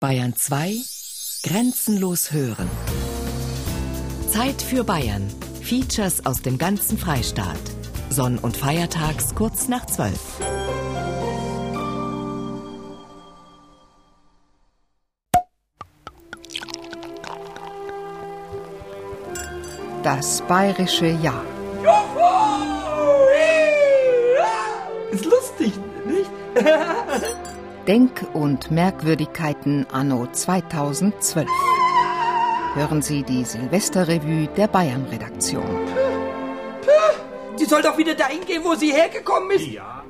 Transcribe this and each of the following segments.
Bayern 2 Grenzenlos hören. Zeit für Bayern. Features aus dem ganzen Freistaat. Sonn- und Feiertags kurz nach 12. Das bayerische Jahr. Ist lustig, nicht? Denk- und Merkwürdigkeiten anno 2012. Hören Sie die Silvesterrevue der Bayern-Redaktion. Die soll doch wieder dahin gehen, wo sie hergekommen ist. Ja.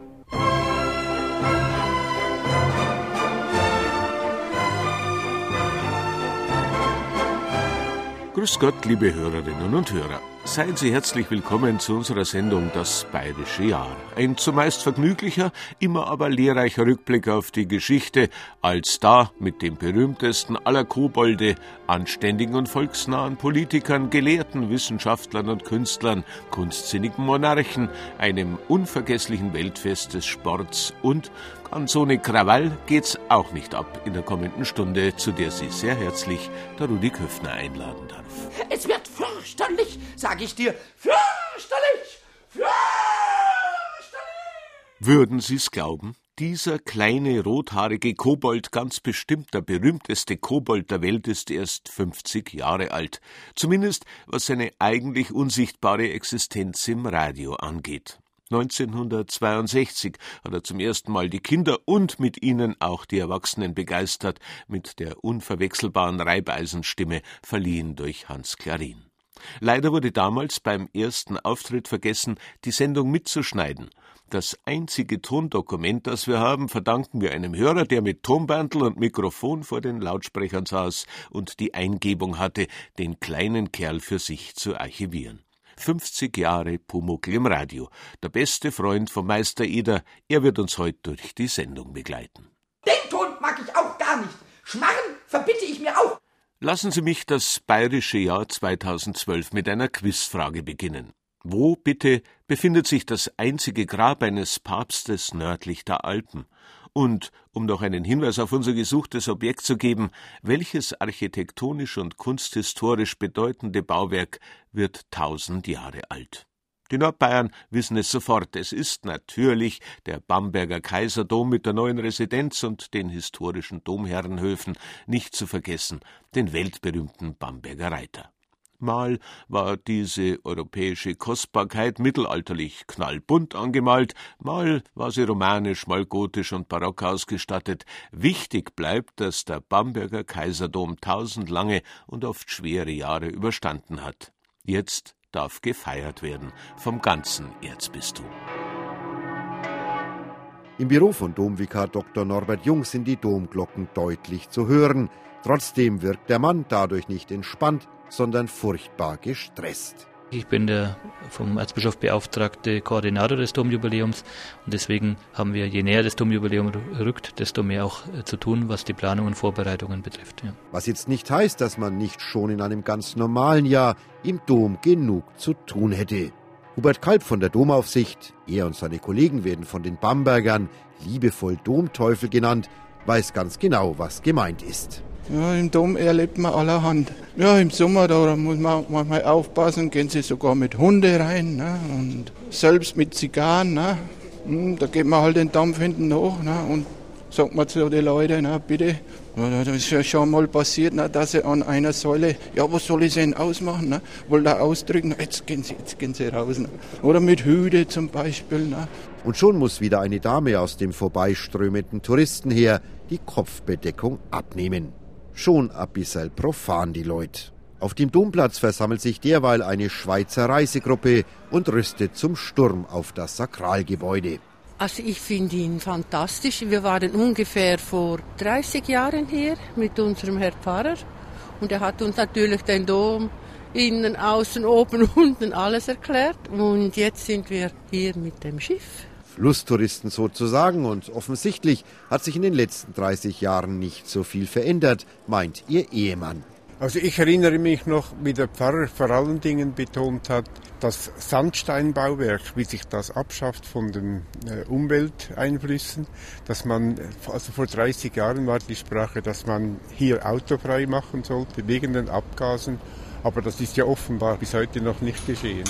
Grüß Gott, liebe Hörerinnen und Hörer. Seien Sie herzlich willkommen zu unserer Sendung Das Bayerische Jahr. Ein zumeist vergnüglicher, immer aber lehrreicher Rückblick auf die Geschichte, als da mit dem berühmtesten aller Kobolde, anständigen und volksnahen Politikern, Gelehrten, Wissenschaftlern und Künstlern, kunstsinnigen Monarchen, einem unvergesslichen Weltfest des Sports und Ganz ohne Krawall geht's auch nicht ab in der kommenden Stunde, zu der Sie sehr herzlich der Rudi Köfner einladen darf. Es fürchterlich, sag ich dir. Fürchterlich! Fürchterlich! Würden Sie's glauben? Dieser kleine rothaarige Kobold, ganz bestimmt der berühmteste Kobold der Welt, ist erst 50 Jahre alt. Zumindest was seine eigentlich unsichtbare Existenz im Radio angeht. 1962 hat er zum ersten Mal die Kinder und mit ihnen auch die Erwachsenen begeistert, mit der unverwechselbaren Reibeisenstimme, verliehen durch Hans Klarin. Leider wurde damals beim ersten Auftritt vergessen, die Sendung mitzuschneiden. Das einzige Tondokument, das wir haben, verdanken wir einem Hörer, der mit Tonbandel und Mikrofon vor den Lautsprechern saß und die Eingebung hatte, den kleinen Kerl für sich zu archivieren. 50 Jahre Pumuckl im Radio. Der beste Freund von Meister Eder, er wird uns heute durch die Sendung begleiten. Den Ton mag ich auch gar nicht. Schmarren verbitte ich mir auch. Lassen Sie mich das bayerische Jahr 2012 mit einer Quizfrage beginnen. Wo, bitte, befindet sich das einzige Grab eines Papstes nördlich der Alpen? Und, um noch einen Hinweis auf unser gesuchtes Objekt zu geben, welches architektonisch und kunsthistorisch bedeutende Bauwerk wird tausend Jahre alt? Die Nordbayern wissen es sofort. Es ist natürlich der Bamberger Kaiserdom mit der neuen Residenz und den historischen Domherrenhöfen, nicht zu vergessen den weltberühmten Bamberger Reiter. Mal war diese europäische Kostbarkeit mittelalterlich knallbunt angemalt, mal war sie romanisch, mal gotisch und barock ausgestattet. Wichtig bleibt, dass der Bamberger Kaiserdom tausend lange und oft schwere Jahre überstanden hat. Jetzt darf gefeiert werden vom ganzen Erzbistum. Im Büro von Domvikar Dr. Norbert Jung sind die Domglocken deutlich zu hören. Trotzdem wirkt der Mann dadurch nicht entspannt, sondern furchtbar gestresst. Ich bin der vom Erzbischof beauftragte Koordinator des Domjubiläums und deswegen haben wir, je näher das Domjubiläum rückt, desto mehr auch äh, zu tun, was die Planung und Vorbereitungen betrifft. Ja. Was jetzt nicht heißt, dass man nicht schon in einem ganz normalen Jahr im Dom genug zu tun hätte. Hubert Kalb von der Domaufsicht, er und seine Kollegen werden von den Bambergern liebevoll Domteufel genannt, weiß ganz genau, was gemeint ist. Ja, im Dom erlebt man allerhand. Ja, im Sommer, da muss man manchmal aufpassen, gehen sie sogar mit Hunde rein ne? und selbst mit Zigarren. Ne? Da geht man halt den Dampf hinten hoch ne? und sagt man zu den Leuten, na, bitte, das ist ja schon mal passiert, na, dass sie an einer Säule, ja, was soll ich denn ausmachen? Ne? Wollte er ausdrücken, jetzt gehen sie, jetzt gehen sie raus. Ne? Oder mit Hüte zum Beispiel. Ne? Und schon muss wieder eine Dame aus dem vorbeiströmenden Touristen her die Kopfbedeckung abnehmen. Schon ein bisschen profan die Leute. Auf dem Domplatz versammelt sich derweil eine Schweizer Reisegruppe und rüstet zum Sturm auf das Sakralgebäude. Also ich finde ihn fantastisch. Wir waren ungefähr vor 30 Jahren hier mit unserem Herr Pfarrer und er hat uns natürlich den Dom innen, außen, oben, unten alles erklärt und jetzt sind wir hier mit dem Schiff. Flusstouristen sozusagen und offensichtlich hat sich in den letzten 30 Jahren nicht so viel verändert, meint ihr Ehemann. Also ich erinnere mich noch, wie der Pfarrer vor allen Dingen betont hat, das Sandsteinbauwerk, wie sich das abschafft von den äh, Umwelteinflüssen, dass man, also vor 30 Jahren war die Sprache, dass man hier autofrei machen sollte wegen den Abgasen, aber das ist ja offenbar bis heute noch nicht geschehen.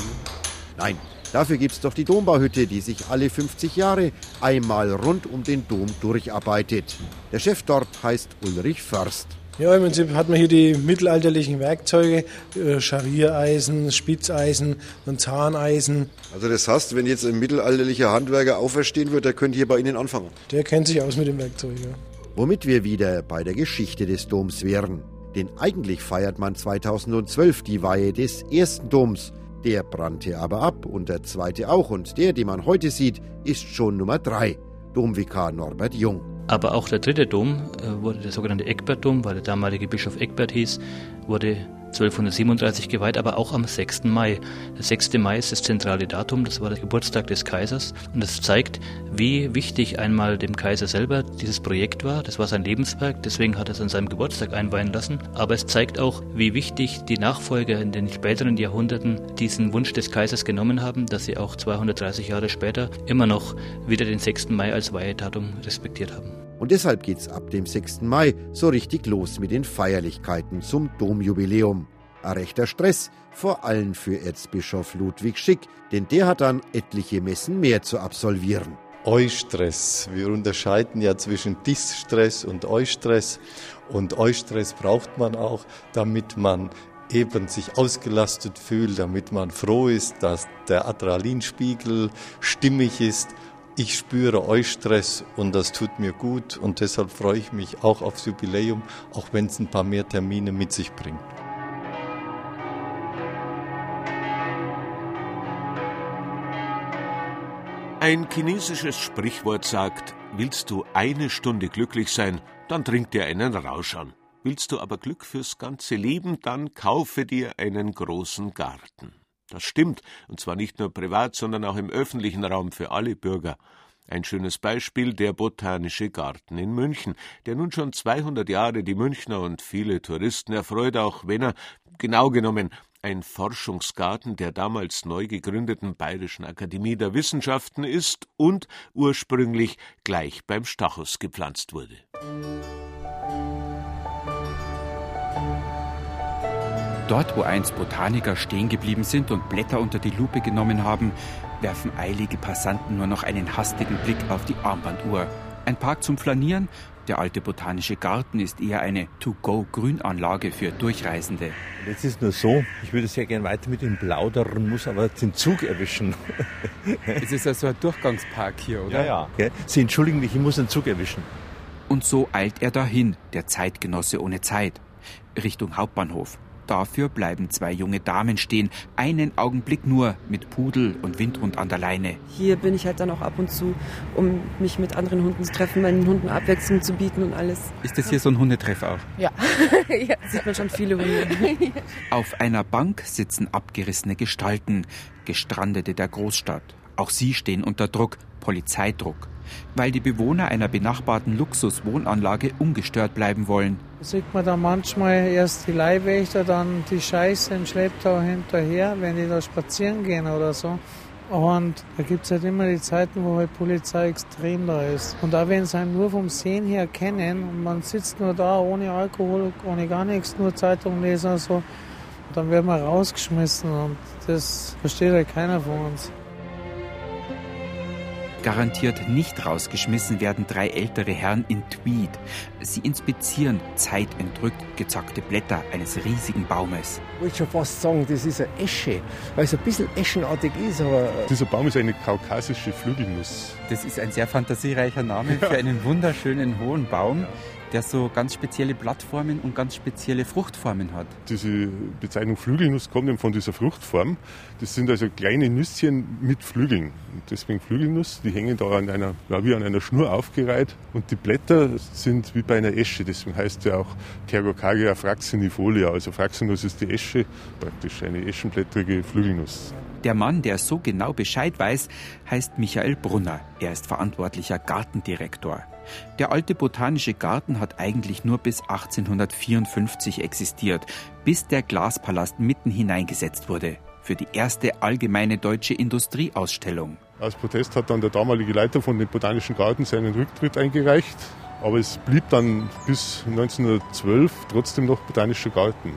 Nein, dafür gibt es doch die Dombauhütte, die sich alle 50 Jahre einmal rund um den Dom durcharbeitet. Der Chef dort heißt Ulrich Först. Ja, im Prinzip hat man hier die mittelalterlichen Werkzeuge, äh, Schariereisen, Spitzeisen und Zahneisen. Also das heißt, wenn jetzt ein mittelalterlicher Handwerker auferstehen wird, der könnte hier bei Ihnen anfangen? Der kennt sich aus mit dem Werkzeug, ja. Womit wir wieder bei der Geschichte des Doms wären. Denn eigentlich feiert man 2012 die Weihe des ersten Doms. Der brannte aber ab und der zweite auch und der, den man heute sieht, ist schon Nummer drei. Domvikar Norbert Jung. Aber auch der dritte Dom äh, wurde der sogenannte Eckbertdom, weil der damalige Bischof Eckbert hieß, wurde 1237 geweiht, aber auch am 6. Mai. Der 6. Mai ist das zentrale Datum, das war der Geburtstag des Kaisers und es zeigt, wie wichtig einmal dem Kaiser selber dieses Projekt war. Das war sein Lebenswerk, deswegen hat er es an seinem Geburtstag einweihen lassen. Aber es zeigt auch, wie wichtig die Nachfolger in den späteren Jahrhunderten diesen Wunsch des Kaisers genommen haben, dass sie auch 230 Jahre später immer noch wieder den 6. Mai als Weihedatum respektiert haben. Und deshalb geht's ab dem 6. Mai so richtig los mit den Feierlichkeiten zum Domjubiläum. Ein rechter Stress, vor allem für Erzbischof Ludwig Schick, denn der hat dann etliche Messen mehr zu absolvieren. Eustress. Wir unterscheiden ja zwischen Distress und Eustress. Und Eustress braucht man auch, damit man eben sich ausgelastet fühlt, damit man froh ist, dass der Adrenalinspiegel stimmig ist ich spüre Eustress und das tut mir gut und deshalb freue ich mich auch aufs Jubiläum, auch wenn es ein paar mehr Termine mit sich bringt. Ein chinesisches Sprichwort sagt, willst du eine Stunde glücklich sein, dann trink dir einen Rausch an. Willst du aber Glück fürs ganze Leben, dann kaufe dir einen großen Garten. Das stimmt, und zwar nicht nur privat, sondern auch im öffentlichen Raum für alle Bürger. Ein schönes Beispiel der Botanische Garten in München, der nun schon 200 Jahre die Münchner und viele Touristen erfreut, auch wenn er, genau genommen, ein Forschungsgarten der damals neu gegründeten Bayerischen Akademie der Wissenschaften ist und ursprünglich gleich beim Stachus gepflanzt wurde. Dort, wo einst Botaniker stehen geblieben sind und Blätter unter die Lupe genommen haben, werfen eilige Passanten nur noch einen hastigen Blick auf die Armbanduhr. Ein Park zum Flanieren, der alte botanische Garten ist eher eine To-Go-Grünanlage für Durchreisende. Jetzt ist nur so, ich würde sehr gerne weiter mit ihm plaudern, muss aber den Zug erwischen. es ist also ein Durchgangspark hier, oder? Ja, ja. Sie entschuldigen mich, ich muss den Zug erwischen. Und so eilt er dahin, der Zeitgenosse ohne Zeit, Richtung Hauptbahnhof. Dafür bleiben zwei junge Damen stehen, einen Augenblick nur mit Pudel und Windhund an der Leine. Hier bin ich halt dann auch ab und zu, um mich mit anderen Hunden zu treffen, meinen Hunden Abwechslung zu bieten und alles. Ist das hier so ein Hundetreff auch? Ja, ja. sieht man schon viele Hunde. Auf einer Bank sitzen abgerissene Gestalten, Gestrandete der Großstadt. Auch sie stehen unter Druck, Polizeidruck weil die Bewohner einer benachbarten Luxuswohnanlage ungestört bleiben wollen. Da sieht man da manchmal erst die Leihwächter, dann die Scheiße im Schlepptau hinterher, wenn die da spazieren gehen oder so. Und da gibt es halt immer die Zeiten, wo halt Polizei extrem da ist. Und da, wenn sie einen nur vom Sehen her kennen und man sitzt nur da ohne Alkohol, ohne gar nichts, nur Zeitung lesen und so, dann wird man rausgeschmissen und das versteht halt keiner von uns. Garantiert nicht rausgeschmissen werden drei ältere Herren in Tweed. Sie inspizieren zeitentrückt gezackte Blätter eines riesigen Baumes. Ich würde schon fast sagen, das ist eine Esche, weil es ein bisschen eschenartig ist. Aber äh, Dieser Baum ist eine kaukasische Flügelnuss. Das ist ein sehr fantasiereicher Name für einen wunderschönen hohen Baum der so ganz spezielle Blattformen und ganz spezielle Fruchtformen hat. Diese Bezeichnung Flügelnuss kommt eben von dieser Fruchtform. Das sind also kleine Nüsschen mit Flügeln. Und deswegen Flügelnuss, die hängen da an einer, ja, wie an einer Schnur aufgereiht. Und die Blätter sind wie bei einer Esche. Deswegen heißt ja auch Tergocagia fraxinifolia. Also Fraxinus ist die Esche, praktisch eine eschenblättrige Flügelnuss. Der Mann, der so genau Bescheid weiß, heißt Michael Brunner. Er ist verantwortlicher Gartendirektor. Der alte botanische Garten hat eigentlich nur bis 1854 existiert, bis der Glaspalast mitten hineingesetzt wurde für die erste allgemeine deutsche Industrieausstellung. Als Protest hat dann der damalige Leiter von dem Botanischen Garten seinen Rücktritt eingereicht. Aber es blieb dann bis 1912 trotzdem noch Botanischer Garten.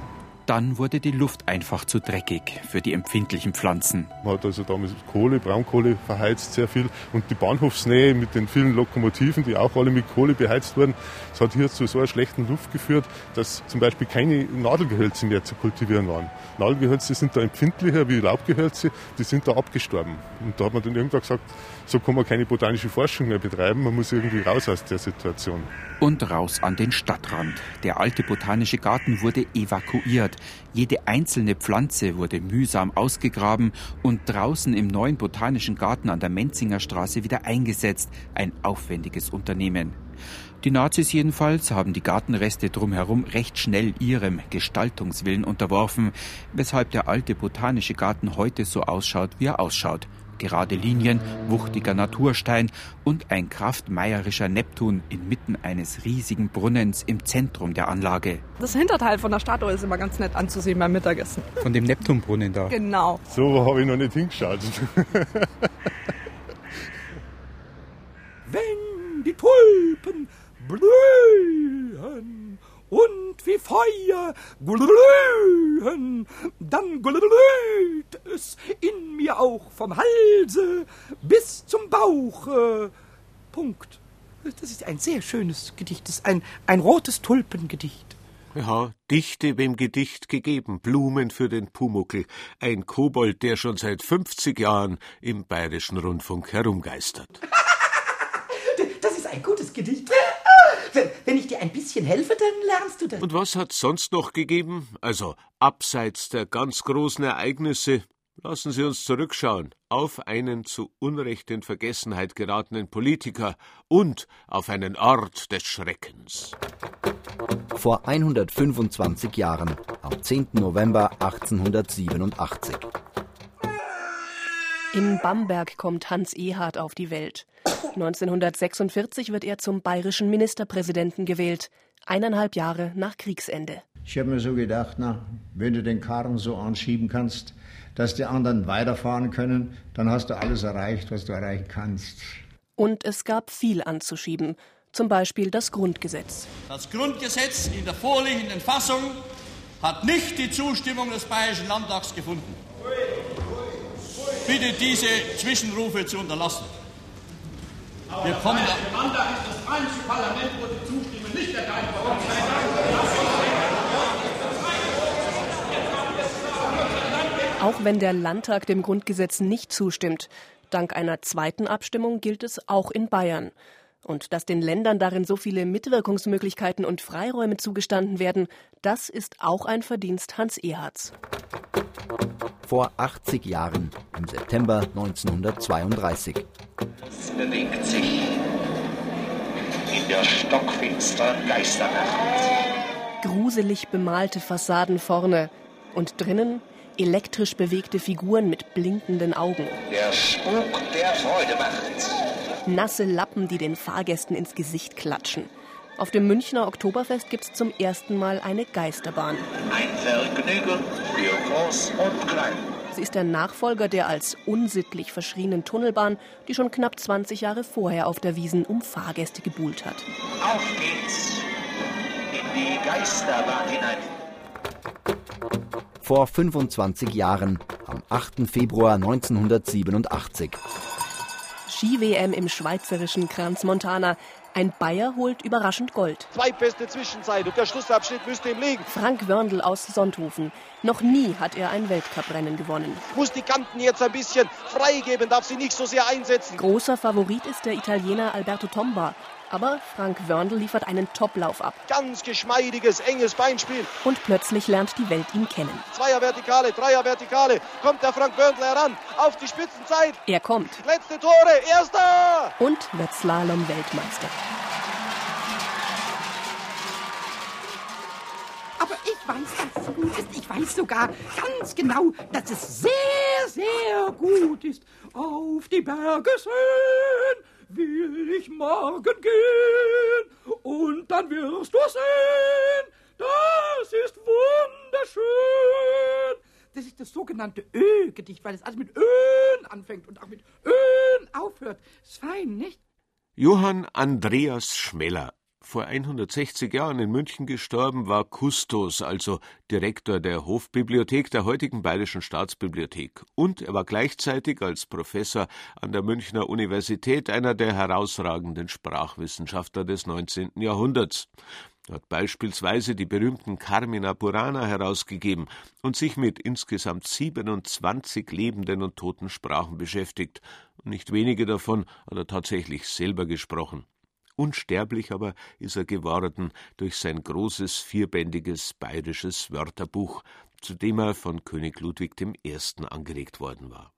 Dann wurde die Luft einfach zu dreckig für die empfindlichen Pflanzen. Man hat also damals Kohle, Braunkohle verheizt sehr viel und die Bahnhofsnähe mit den vielen Lokomotiven, die auch alle mit Kohle beheizt wurden, das hat hier zu so einer schlechten Luft geführt, dass zum Beispiel keine Nadelgehölze mehr zu kultivieren waren. Nadelgehölze sind da empfindlicher wie Laubgehölze, die sind da abgestorben. Und da hat man dann irgendwann gesagt, so kann man keine botanische Forschung mehr betreiben, man muss irgendwie raus aus der Situation. Und raus an den Stadtrand. Der alte botanische Garten wurde evakuiert. Jede einzelne Pflanze wurde mühsam ausgegraben und draußen im neuen botanischen Garten an der Menzinger Straße wieder eingesetzt. Ein aufwendiges Unternehmen. Die Nazis jedenfalls haben die Gartenreste drumherum recht schnell ihrem Gestaltungswillen unterworfen, weshalb der alte botanische Garten heute so ausschaut, wie er ausschaut gerade Linien, wuchtiger Naturstein und ein kraftmeierischer Neptun inmitten eines riesigen Brunnens im Zentrum der Anlage. Das Hinterteil von der Statue ist immer ganz nett anzusehen beim Mittagessen. Von dem Neptunbrunnen da. Genau. So habe ich noch nicht hingeschaut. Wenn die Tulpen blühen und wie Feuer glühen, dann glüht es in mir auch vom Halse bis zum Bauche. Punkt. Das ist ein sehr schönes Gedicht, das ist ein, ein rotes Tulpengedicht. Ja, Dichte wem Gedicht gegeben, Blumen für den Pumuckel, ein Kobold, der schon seit 50 Jahren im bayerischen Rundfunk herumgeistert. Das ist ein gutes Gedicht. Wenn ich dir ein bisschen helfe, dann lernst du das. Und was hat sonst noch gegeben? Also abseits der ganz großen Ereignisse. Lassen Sie uns zurückschauen auf einen zu Unrecht in Vergessenheit geratenen Politiker und auf einen Ort des Schreckens. Vor 125 Jahren, am 10. November 1887. In Bamberg kommt Hans Ehard auf die Welt. 1946 wird er zum bayerischen Ministerpräsidenten gewählt, eineinhalb Jahre nach Kriegsende. Ich habe mir so gedacht, na, wenn du den Karren so anschieben kannst, dass die anderen weiterfahren können, dann hast du alles erreicht, was du erreichen kannst. Und es gab viel anzuschieben, zum Beispiel das Grundgesetz. Das Grundgesetz in der vorliegenden Fassung hat nicht die Zustimmung des Bayerischen Landtags gefunden. Bitte diese Zwischenrufe zu unterlassen. Wir kommen der Landtag ist das einzige Parlament, wo die Zustimmung nicht erteilt worden Auch wenn der Landtag dem Grundgesetz nicht zustimmt, dank einer zweiten Abstimmung gilt es auch in Bayern. Und dass den Ländern darin so viele Mitwirkungsmöglichkeiten und Freiräume zugestanden werden, das ist auch ein Verdienst Hans Ehards. Vor 80 Jahren, im September 1932. Es bewegt sich in der stockfinsteren Geisternacht. Gruselig bemalte Fassaden vorne und drinnen elektrisch bewegte Figuren mit blinkenden Augen. Der Spuk der Freude macht. Nasse Lappen, die den Fahrgästen ins Gesicht klatschen. Auf dem Münchner Oktoberfest gibt es zum ersten Mal eine Geisterbahn. Ein Vergnügen für Groß und Klein. Sie ist der Nachfolger der als unsittlich verschrienen Tunnelbahn, die schon knapp 20 Jahre vorher auf der Wiesen um Fahrgäste gebuhlt hat. Auf geht's in die Geisterbahn hinein. Vor 25 Jahren, am 8. Februar 1987. Ski-WM im schweizerischen Kranz Montana. Ein Bayer holt überraschend Gold. Zweitbeste Zwischenzeit und der Schlussabschnitt müsste ihm liegen. Frank Wörndl aus Sonthofen. Noch nie hat er ein Weltcuprennen gewonnen. Muss die Kanten jetzt ein bisschen freigeben, darf sie nicht so sehr einsetzen. Großer Favorit ist der Italiener Alberto Tomba. Aber Frank Wörndl liefert einen Toplauf ab. Ganz geschmeidiges, enges Beinspiel. Und plötzlich lernt die Welt ihn kennen. Zweier Vertikale, Dreier Vertikale. Kommt der Frank Wörndl heran. Auf die Spitzenzeit. Er kommt. Letzte Tore. Erster. Und wird Slalom-Weltmeister. Aber ich weiß, dass es gut ist. Ich weiß sogar ganz genau, dass es sehr, sehr gut ist. Auf die Berge sehen will ich morgen gehen und dann wirst du sehen, das ist wunderschön. Das ist das sogenannte Ö-Gedicht, weil es alles mit Öen anfängt und auch mit Öen aufhört. Ist fein, nicht? Johann Andreas Schmeller vor 160 Jahren in München gestorben, war Kustos, also Direktor der Hofbibliothek der heutigen Bayerischen Staatsbibliothek. Und er war gleichzeitig als Professor an der Münchner Universität einer der herausragenden Sprachwissenschaftler des 19. Jahrhunderts. Er hat beispielsweise die berühmten Carmina Burana herausgegeben und sich mit insgesamt 27 lebenden und toten Sprachen beschäftigt. Nicht wenige davon hat er tatsächlich selber gesprochen. Unsterblich aber ist er geworden durch sein großes vierbändiges bayerisches Wörterbuch, zu dem er von König Ludwig I. angeregt worden war.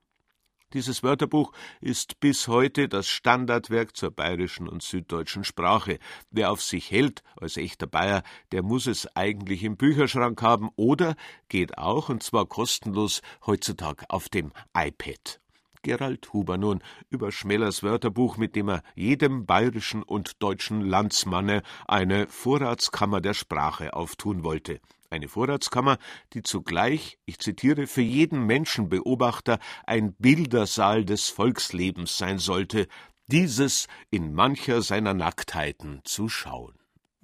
Dieses Wörterbuch ist bis heute das Standardwerk zur bayerischen und süddeutschen Sprache. Wer auf sich hält als echter Bayer, der muss es eigentlich im Bücherschrank haben oder geht auch, und zwar kostenlos, heutzutage auf dem iPad. Gerald Huber nun über Schmellers Wörterbuch, mit dem er jedem bayerischen und deutschen Landsmanne eine Vorratskammer der Sprache auftun wollte. Eine Vorratskammer, die zugleich, ich zitiere, für jeden Menschenbeobachter ein Bildersaal des Volkslebens sein sollte, dieses in mancher seiner Nacktheiten zu schauen.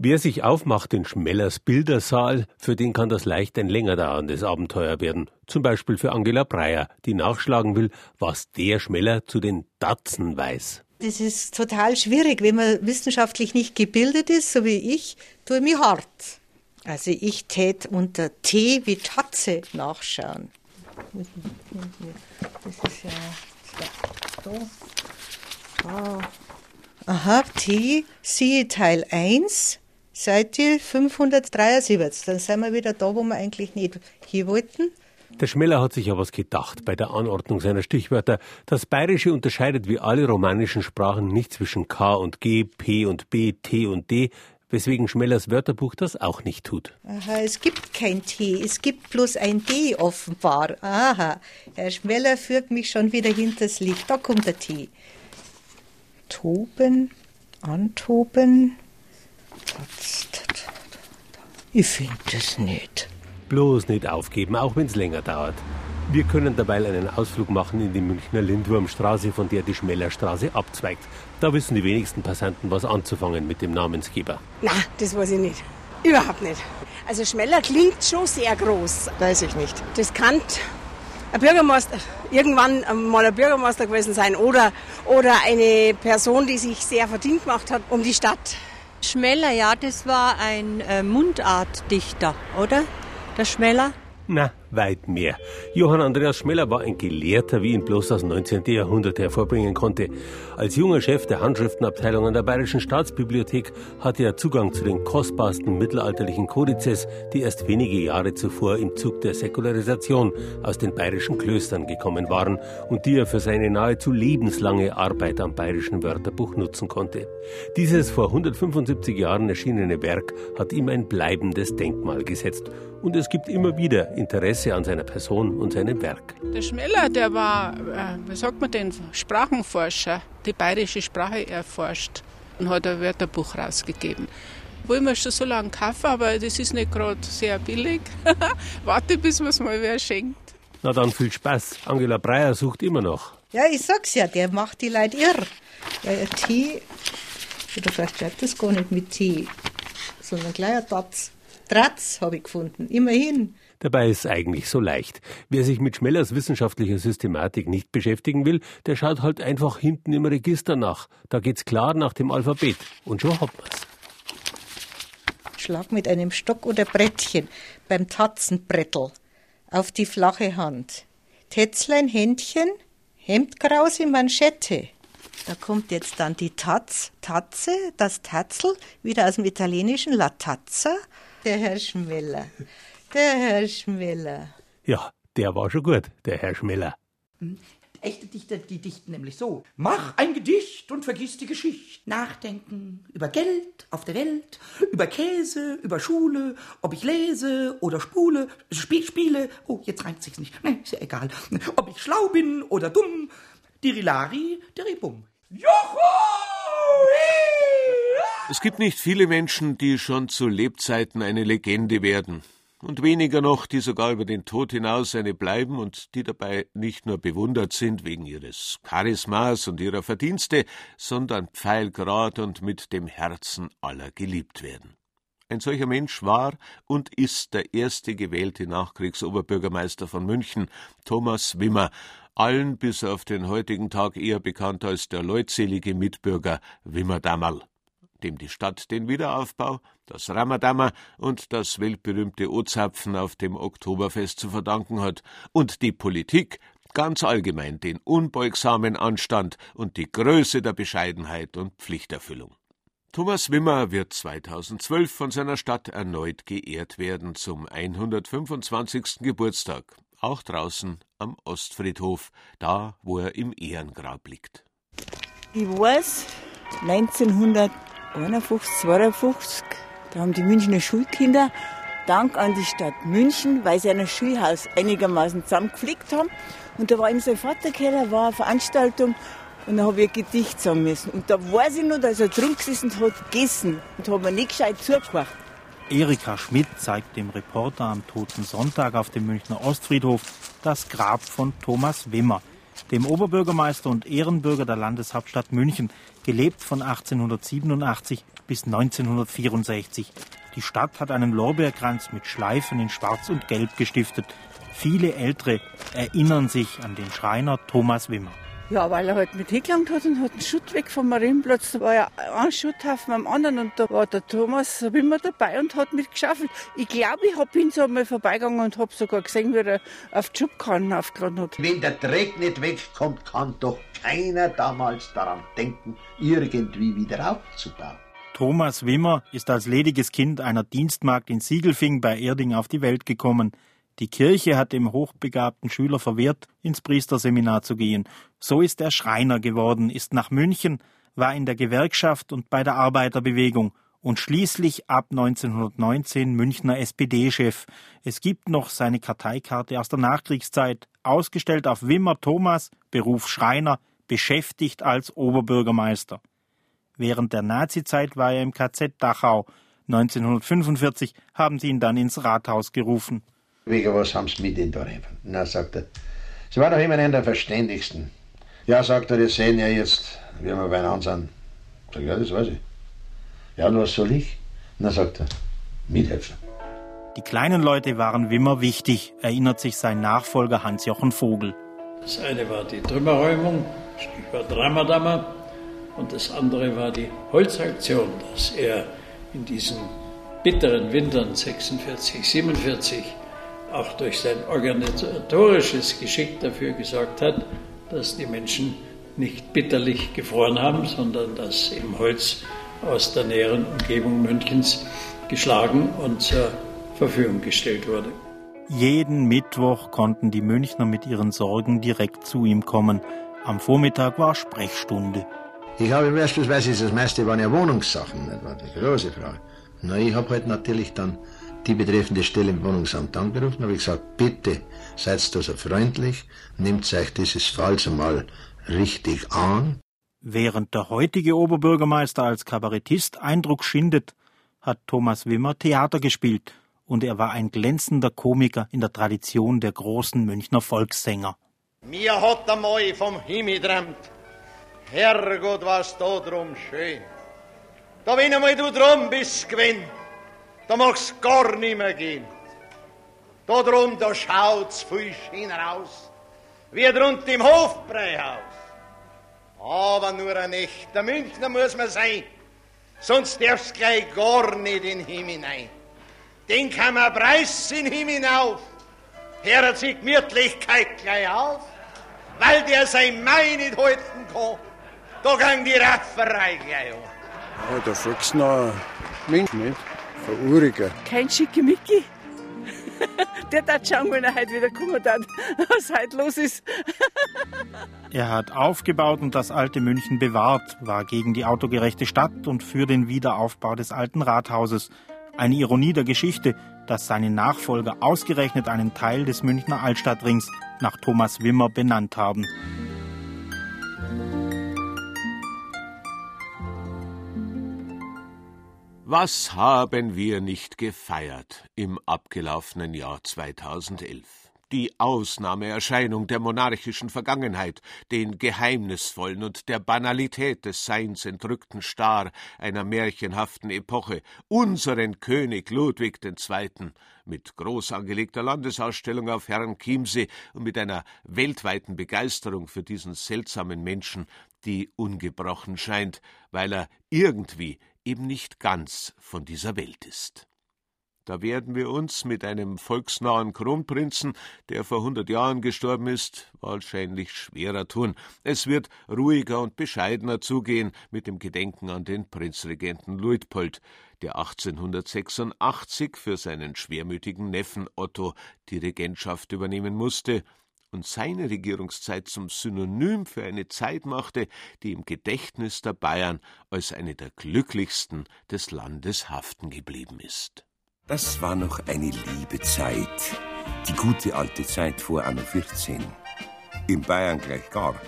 Wer sich aufmacht in Schmellers Bildersaal, für den kann das leicht ein länger dauerndes Abenteuer werden. Zum Beispiel für Angela Breyer, die nachschlagen will, was der Schmeller zu den Datzen weiß. Das ist total schwierig, wenn man wissenschaftlich nicht gebildet ist, so wie ich, tue ich mich hart. Also ich tät unter T wie Tatze nachschauen. Das ist ja so. Ah. Aha, T, siehe Teil 1, Seite 573. Dann sind wir wieder da, wo wir eigentlich nicht hier wollten. Der Schmeller hat sich ja was gedacht bei der Anordnung seiner Stichwörter. Das Bayerische unterscheidet wie alle romanischen Sprachen nicht zwischen K und G, P und B, T und D, weswegen Schmellers Wörterbuch das auch nicht tut. Aha, es gibt kein T, es gibt bloß ein D offenbar. Aha, Herr Schmeller führt mich schon wieder hinters Licht. Da kommt der T. Toben, antoben, ich finde es nicht. Bloß nicht aufgeben, auch wenn es länger dauert. Wir können dabei einen Ausflug machen in die Münchner Lindwurmstraße, von der die Schmellerstraße abzweigt. Da wissen die wenigsten Passanten was anzufangen mit dem Namensgeber. Na, das weiß ich nicht. Überhaupt nicht. Also Schmeller klingt schon sehr groß. Weiß ich nicht. Das kann ein Bürgermeister, irgendwann mal ein Bürgermeister gewesen sein oder, oder eine Person, die sich sehr verdient gemacht hat um die Stadt. Schmeller, ja, das war ein äh, Mundartdichter, oder? Der Schmeller? Na, weit mehr. Johann Andreas Schmeller war ein Gelehrter, wie ihn bloß das 19. Jahrhundert hervorbringen konnte. Als junger Chef der Handschriftenabteilung an der Bayerischen Staatsbibliothek hatte er Zugang zu den kostbarsten mittelalterlichen Kodizes, die erst wenige Jahre zuvor im Zug der Säkularisation aus den bayerischen Klöstern gekommen waren und die er für seine nahezu lebenslange Arbeit am bayerischen Wörterbuch nutzen konnte. Dieses vor 175 Jahren erschienene Werk hat ihm ein bleibendes Denkmal gesetzt und es gibt immer wieder Interesse an seiner Person und seinem Werk. Der Schmeller, der war, äh, wie sagt man denn, Sprachenforscher, die bayerische Sprache erforscht und hat ein Wörterbuch rausgegeben. Wollen wir schon so lange kaufen, aber das ist nicht gerade sehr billig. Warte, bis man es mal wer schenkt. Na dann viel Spaß. Angela Breyer sucht immer noch. Ja, ich sag's ja, der macht die Leute irr. Ja, T, oder vielleicht schreibt das gar nicht mit T, sondern gleich ein Tatz. Tratz habe ich gefunden, immerhin. Dabei ist es eigentlich so leicht. Wer sich mit Schmellers wissenschaftlicher Systematik nicht beschäftigen will, der schaut halt einfach hinten im Register nach. Da geht's klar nach dem Alphabet. Und schon hat man's. Schlag mit einem Stock oder Brettchen beim Tatzenbrettel auf die flache Hand. Tätzlein, Händchen, Hemdkrause, Manschette. Da kommt jetzt dann die Taz, Tatze, das Tatzel, wieder aus dem italienischen La Tazza, der Herr Schmeller. Der Herr Schmeller. Ja, der war schon gut, der Herr Schmeller. Hm. Echte Dichter, die dichten nämlich so. Mach ein Gedicht und vergiss die Geschichte. Nachdenken über Geld auf der Welt, über Käse, über Schule, ob ich lese oder spule, sp spiele. Oh, jetzt reimt sich's nicht. Nee, ist ja egal. Ob ich schlau bin oder dumm. Dirilari, deribum. Jocho! Es gibt nicht viele Menschen, die schon zu Lebzeiten eine Legende werden. Und weniger noch, die sogar über den Tod hinaus eine bleiben und die dabei nicht nur bewundert sind wegen ihres Charismas und ihrer Verdienste, sondern pfeilgrad und mit dem Herzen aller geliebt werden. Ein solcher Mensch war und ist der erste gewählte Nachkriegsoberbürgermeister von München, Thomas Wimmer, allen bis auf den heutigen Tag eher bekannt als der leutselige Mitbürger Wimmer Dammerl dem die Stadt den Wiederaufbau, das Ramadammer und das weltberühmte O-Zapfen auf dem Oktoberfest zu verdanken hat, und die Politik ganz allgemein den unbeugsamen Anstand und die Größe der Bescheidenheit und Pflichterfüllung. Thomas Wimmer wird 2012 von seiner Stadt erneut geehrt werden zum 125. Geburtstag, auch draußen am Ostfriedhof, da wo er im Ehrengrab liegt. Ich weiß, 1900 51, 52, da haben die Münchner Schulkinder Dank an die Stadt München, weil sie ein Schulhaus einigermaßen zusammengepflegt haben. Und da war im sein Vaterkeller, war eine Veranstaltung und da habe ich ein Gedicht sagen müssen. Und da weiß ich noch, dass er drin gesessen hat, gegessen und hat mir nicht gescheit zugehört. Erika Schmidt zeigt dem Reporter am Toten Sonntag auf dem Münchner Ostfriedhof das Grab von Thomas Wimmer, dem Oberbürgermeister und Ehrenbürger der Landeshauptstadt München, gelebt von 1887 bis 1964. Die Stadt hat einen Lorbeerkranz mit Schleifen in Schwarz und Gelb gestiftet. Viele Ältere erinnern sich an den Schreiner Thomas Wimmer. Ja, weil er halt mit hingelangt hat und hat den Schutt weg vom Marienplatz. Da war ja ein Schutthaufen am anderen und da war der Thomas Wimmer dabei und hat mitgeschaffelt. Ich glaube, ich habe ihn so mal vorbeigegangen und habe sogar gesehen, wie er auf die Schubkannen aufgeladen hat. Wenn der Dreck nicht wegkommt, kann doch keiner damals daran denken, irgendwie wieder aufzubauen. Thomas Wimmer ist als lediges Kind einer Dienstmagd in Siegelfing bei Erding auf die Welt gekommen. Die Kirche hat dem hochbegabten Schüler verwehrt, ins Priesterseminar zu gehen. So ist er Schreiner geworden, ist nach München, war in der Gewerkschaft und bei der Arbeiterbewegung und schließlich ab 1919 Münchner SPD-Chef. Es gibt noch seine Karteikarte aus der Nachkriegszeit, ausgestellt auf Wimmer Thomas, Beruf Schreiner, beschäftigt als Oberbürgermeister. Während der Nazizeit war er im KZ Dachau. 1945 haben sie ihn dann ins Rathaus gerufen. Wegen was haben Sie mit ihm da einfach? Na, sagt er, Sie war doch immer einer der Verständigsten. Ja, sagt er, wir sehen ja jetzt, wie wir beieinander sind. Sag, ja, das weiß ich. Ja, und was soll ich? Na, sagt er, mithelfen. Die kleinen Leute waren Wimmer wichtig, erinnert sich sein Nachfolger Hans-Jochen Vogel. Das eine war die Trümmerräumung, Stichwort Ramadammer, und das andere war die Holzaktion, dass er in diesen bitteren Wintern 46, 47 auch durch sein organisatorisches Geschick dafür gesorgt hat, dass die Menschen nicht bitterlich gefroren haben, sondern dass eben Holz aus der näheren Umgebung Münchens geschlagen und zur Verfügung gestellt wurde. Jeden Mittwoch konnten die Münchner mit ihren Sorgen direkt zu ihm kommen. Am Vormittag war Sprechstunde. Ich habe beispielsweise das meiste waren ja Wohnungssachen, das war die große Frage. Na, ich habe halt natürlich dann die betreffende Stelle im Wohnungsamt angerufen, habe ich gesagt, bitte seid da so freundlich, nehmt euch dieses Falls einmal richtig an. Während der heutige Oberbürgermeister als Kabarettist Eindruck schindet, hat Thomas Wimmer Theater gespielt und er war ein glänzender Komiker in der Tradition der großen Münchner Volkssänger. Mir hat einmal vom Himmel träumt, Herrgott, was da drum schön. Da wenn einmal du drum bist gewinn, da magst gar nicht mehr gehen. Da drum, da schaut's viel schöner aus, wie drunten im Hofbräuhaus. Aber nur ein echter Münchner muss man sein, sonst darf's gleich gar nicht in den Himmel hinein. Den kann man preisen in den Himmel hinauf, hört sich Gemütlichkeit gleich auf, weil der sein Mai nicht halten kann. Da kann die Rafferei gleich an. Ja, der volksnahe Mensch nicht. Veruriger. Kein Schickimicki. Der darf schauen, wenn er heute wieder kommen was heute los ist. Er hat aufgebaut und das alte München bewahrt, war gegen die autogerechte Stadt und für den Wiederaufbau des alten Rathauses. Eine Ironie der Geschichte, dass seine Nachfolger ausgerechnet einen Teil des Münchner Altstadtrings nach Thomas Wimmer benannt haben. Was haben wir nicht gefeiert im abgelaufenen Jahr 2011? die Ausnahmeerscheinung der monarchischen Vergangenheit, den geheimnisvollen und der Banalität des Seins entrückten Star einer märchenhaften Epoche, unseren König Ludwig II., mit groß angelegter Landesausstellung auf Herrn Chiemsee und mit einer weltweiten Begeisterung für diesen seltsamen Menschen, die ungebrochen scheint, weil er irgendwie eben nicht ganz von dieser Welt ist. Da werden wir uns mit einem volksnahen Kronprinzen, der vor hundert Jahren gestorben ist, wahrscheinlich schwerer tun. Es wird ruhiger und bescheidener zugehen mit dem Gedenken an den Prinzregenten Luitpold, der 1886 für seinen schwermütigen Neffen Otto die Regentschaft übernehmen musste und seine Regierungszeit zum Synonym für eine Zeit machte, die im Gedächtnis der Bayern als eine der glücklichsten des Landes haften geblieben ist. Das war noch eine liebe Zeit. Die gute alte Zeit vor Anno 14. In Bayern gleich gar.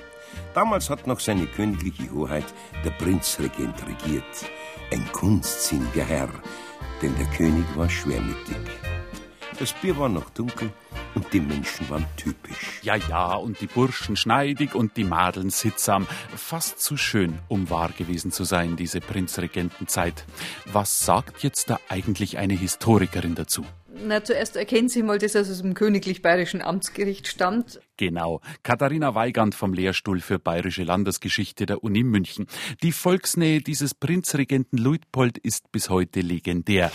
Damals hat noch seine königliche Hoheit der Prinzregent regiert. Ein kunstsinniger Herr, denn der König war schwermütig. Das Bier war noch dunkel und die Menschen waren typisch. Ja, ja, und die Burschen schneidig und die Madeln sittsam. Fast zu schön, um wahr gewesen zu sein, diese Prinzregentenzeit. Was sagt jetzt da eigentlich eine Historikerin dazu? Na, zuerst erkennen Sie mal, dass er aus dem königlich-bayerischen Amtsgericht stammt. Genau. Katharina Weigand vom Lehrstuhl für bayerische Landesgeschichte der Uni München. Die Volksnähe dieses Prinzregenten Luitpold ist bis heute legendär.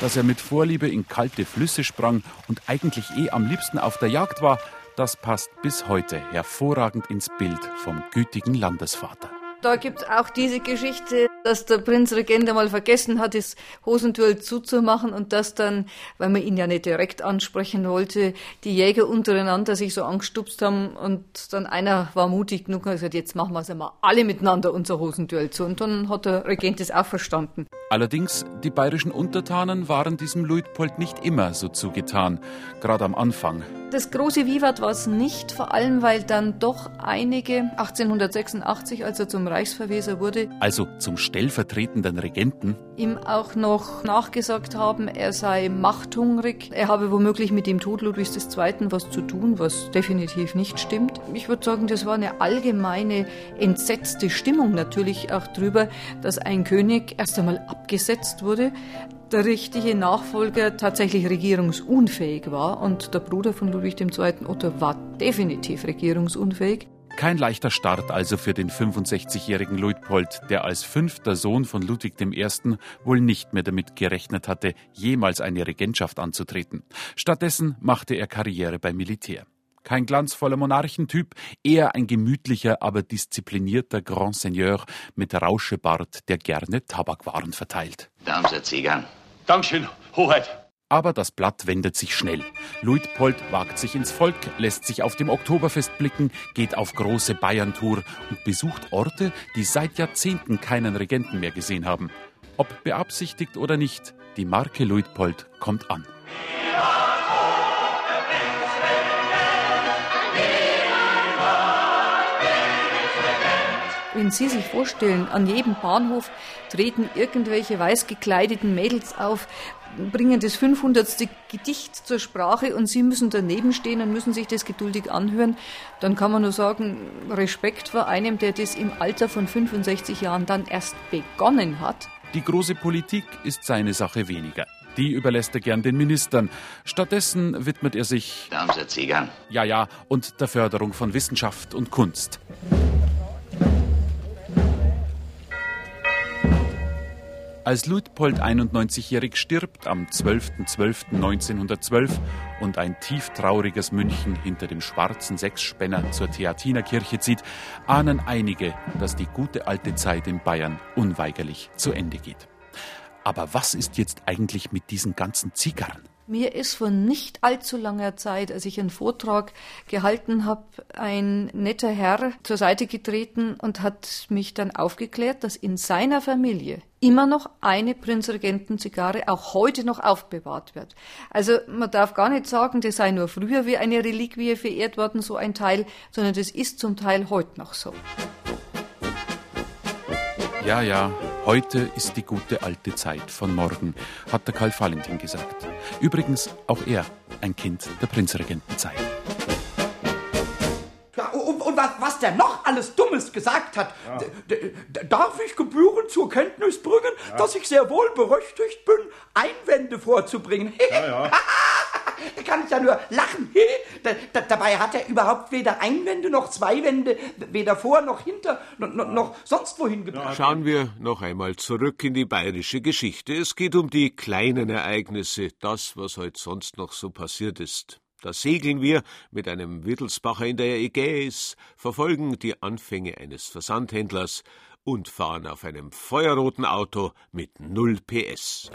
Dass er mit Vorliebe in kalte Flüsse sprang und eigentlich eh am liebsten auf der Jagd war, das passt bis heute hervorragend ins Bild vom gütigen Landesvater. Da gibt es auch diese Geschichte, dass der Prinzregent einmal vergessen hat, das Hosentür zuzumachen und dass dann, weil man ihn ja nicht direkt ansprechen wollte, die Jäger untereinander sich so angestupst haben und dann einer war mutig genug und gesagt, jetzt machen wir es einmal alle miteinander unser Hosentür zu. Und dann hat der Regent es auch verstanden. Allerdings, die bayerischen Untertanen waren diesem Luitpold nicht immer so zugetan, gerade am Anfang. Das große Vivat war es nicht, vor allem weil dann doch einige 1886, als er zum Reichsverweser wurde, also zum stellvertretenden Regenten, ihm auch noch nachgesagt haben, er sei machthungrig, er habe womöglich mit dem Tod Ludwigs II. was zu tun, was definitiv nicht stimmt. Ich würde sagen, das war eine allgemeine entsetzte Stimmung natürlich auch drüber, dass ein König erst einmal abgesetzt wurde, der richtige Nachfolger tatsächlich regierungsunfähig war und der Bruder von Ludwig II. Otto war definitiv regierungsunfähig. Kein leichter Start also für den 65-jährigen Luitpold, der als fünfter Sohn von Ludwig I. wohl nicht mehr damit gerechnet hatte, jemals eine Regentschaft anzutreten. Stattdessen machte er Karriere beim Militär. Kein glanzvoller Monarchentyp, eher ein gemütlicher, aber disziplinierter Grand Seigneur mit Rauschebart, der gerne Tabakwaren verteilt. Da haben Sie Zigarren. Dankeschön, Hoheit. Aber das Blatt wendet sich schnell. Luitpold wagt sich ins Volk, lässt sich auf dem Oktoberfest blicken, geht auf große Bayern-Tour und besucht Orte, die seit Jahrzehnten keinen Regenten mehr gesehen haben. Ob beabsichtigt oder nicht, die Marke Luitpold kommt an. Wenn Sie sich vorstellen, an jedem Bahnhof treten irgendwelche weiß gekleideten Mädels auf, bringen das 500. Gedicht zur Sprache und Sie müssen daneben stehen und müssen sich das geduldig anhören, dann kann man nur sagen, Respekt vor einem, der das im Alter von 65 Jahren dann erst begonnen hat. Die große Politik ist seine Sache weniger. Die überlässt er gern den Ministern. Stattdessen widmet er sich. Da haben Sie Zigarren. Ja, ja, und der Förderung von Wissenschaft und Kunst. Als Luitpold 91-jährig stirbt am 12.12.1912 und ein tieftrauriges München hinter dem schwarzen Sechsspänner zur Theatinerkirche zieht, ahnen einige, dass die gute alte Zeit in Bayern unweigerlich zu Ende geht. Aber was ist jetzt eigentlich mit diesen ganzen Zigarren? Mir ist vor nicht allzu langer Zeit, als ich einen Vortrag gehalten habe, ein netter Herr zur Seite getreten und hat mich dann aufgeklärt, dass in seiner Familie immer noch eine Prinzregentenzigarre auch heute noch aufbewahrt wird. Also man darf gar nicht sagen, das sei nur früher wie eine Reliquie verehrt worden, so ein Teil, sondern das ist zum Teil heute noch so. Ja, ja, Heute ist die gute alte Zeit von morgen, hat der Karl Valentin gesagt. Übrigens auch er ein Kind der Prinzregentenzeit. Ja, und, und was, was der noch alles Dummes gesagt hat, darf ich gebührend zur Kenntnis bringen, ja. dass ich sehr wohl berechtigt bin, Einwände vorzubringen. Ja, ja. da kann ich ja nur lachen. Da, da, dabei hat er überhaupt weder Einwände noch Zweiwände, weder vor noch hinter noch, noch sonst wohin gebracht. Schauen wir noch einmal zurück in die bayerische Geschichte. Es geht um die kleinen Ereignisse, das, was heute sonst noch so passiert ist. Da segeln wir mit einem Wittelsbacher in der Ägäis, verfolgen die Anfänge eines Versandhändlers und fahren auf einem feuerroten Auto mit 0 PS.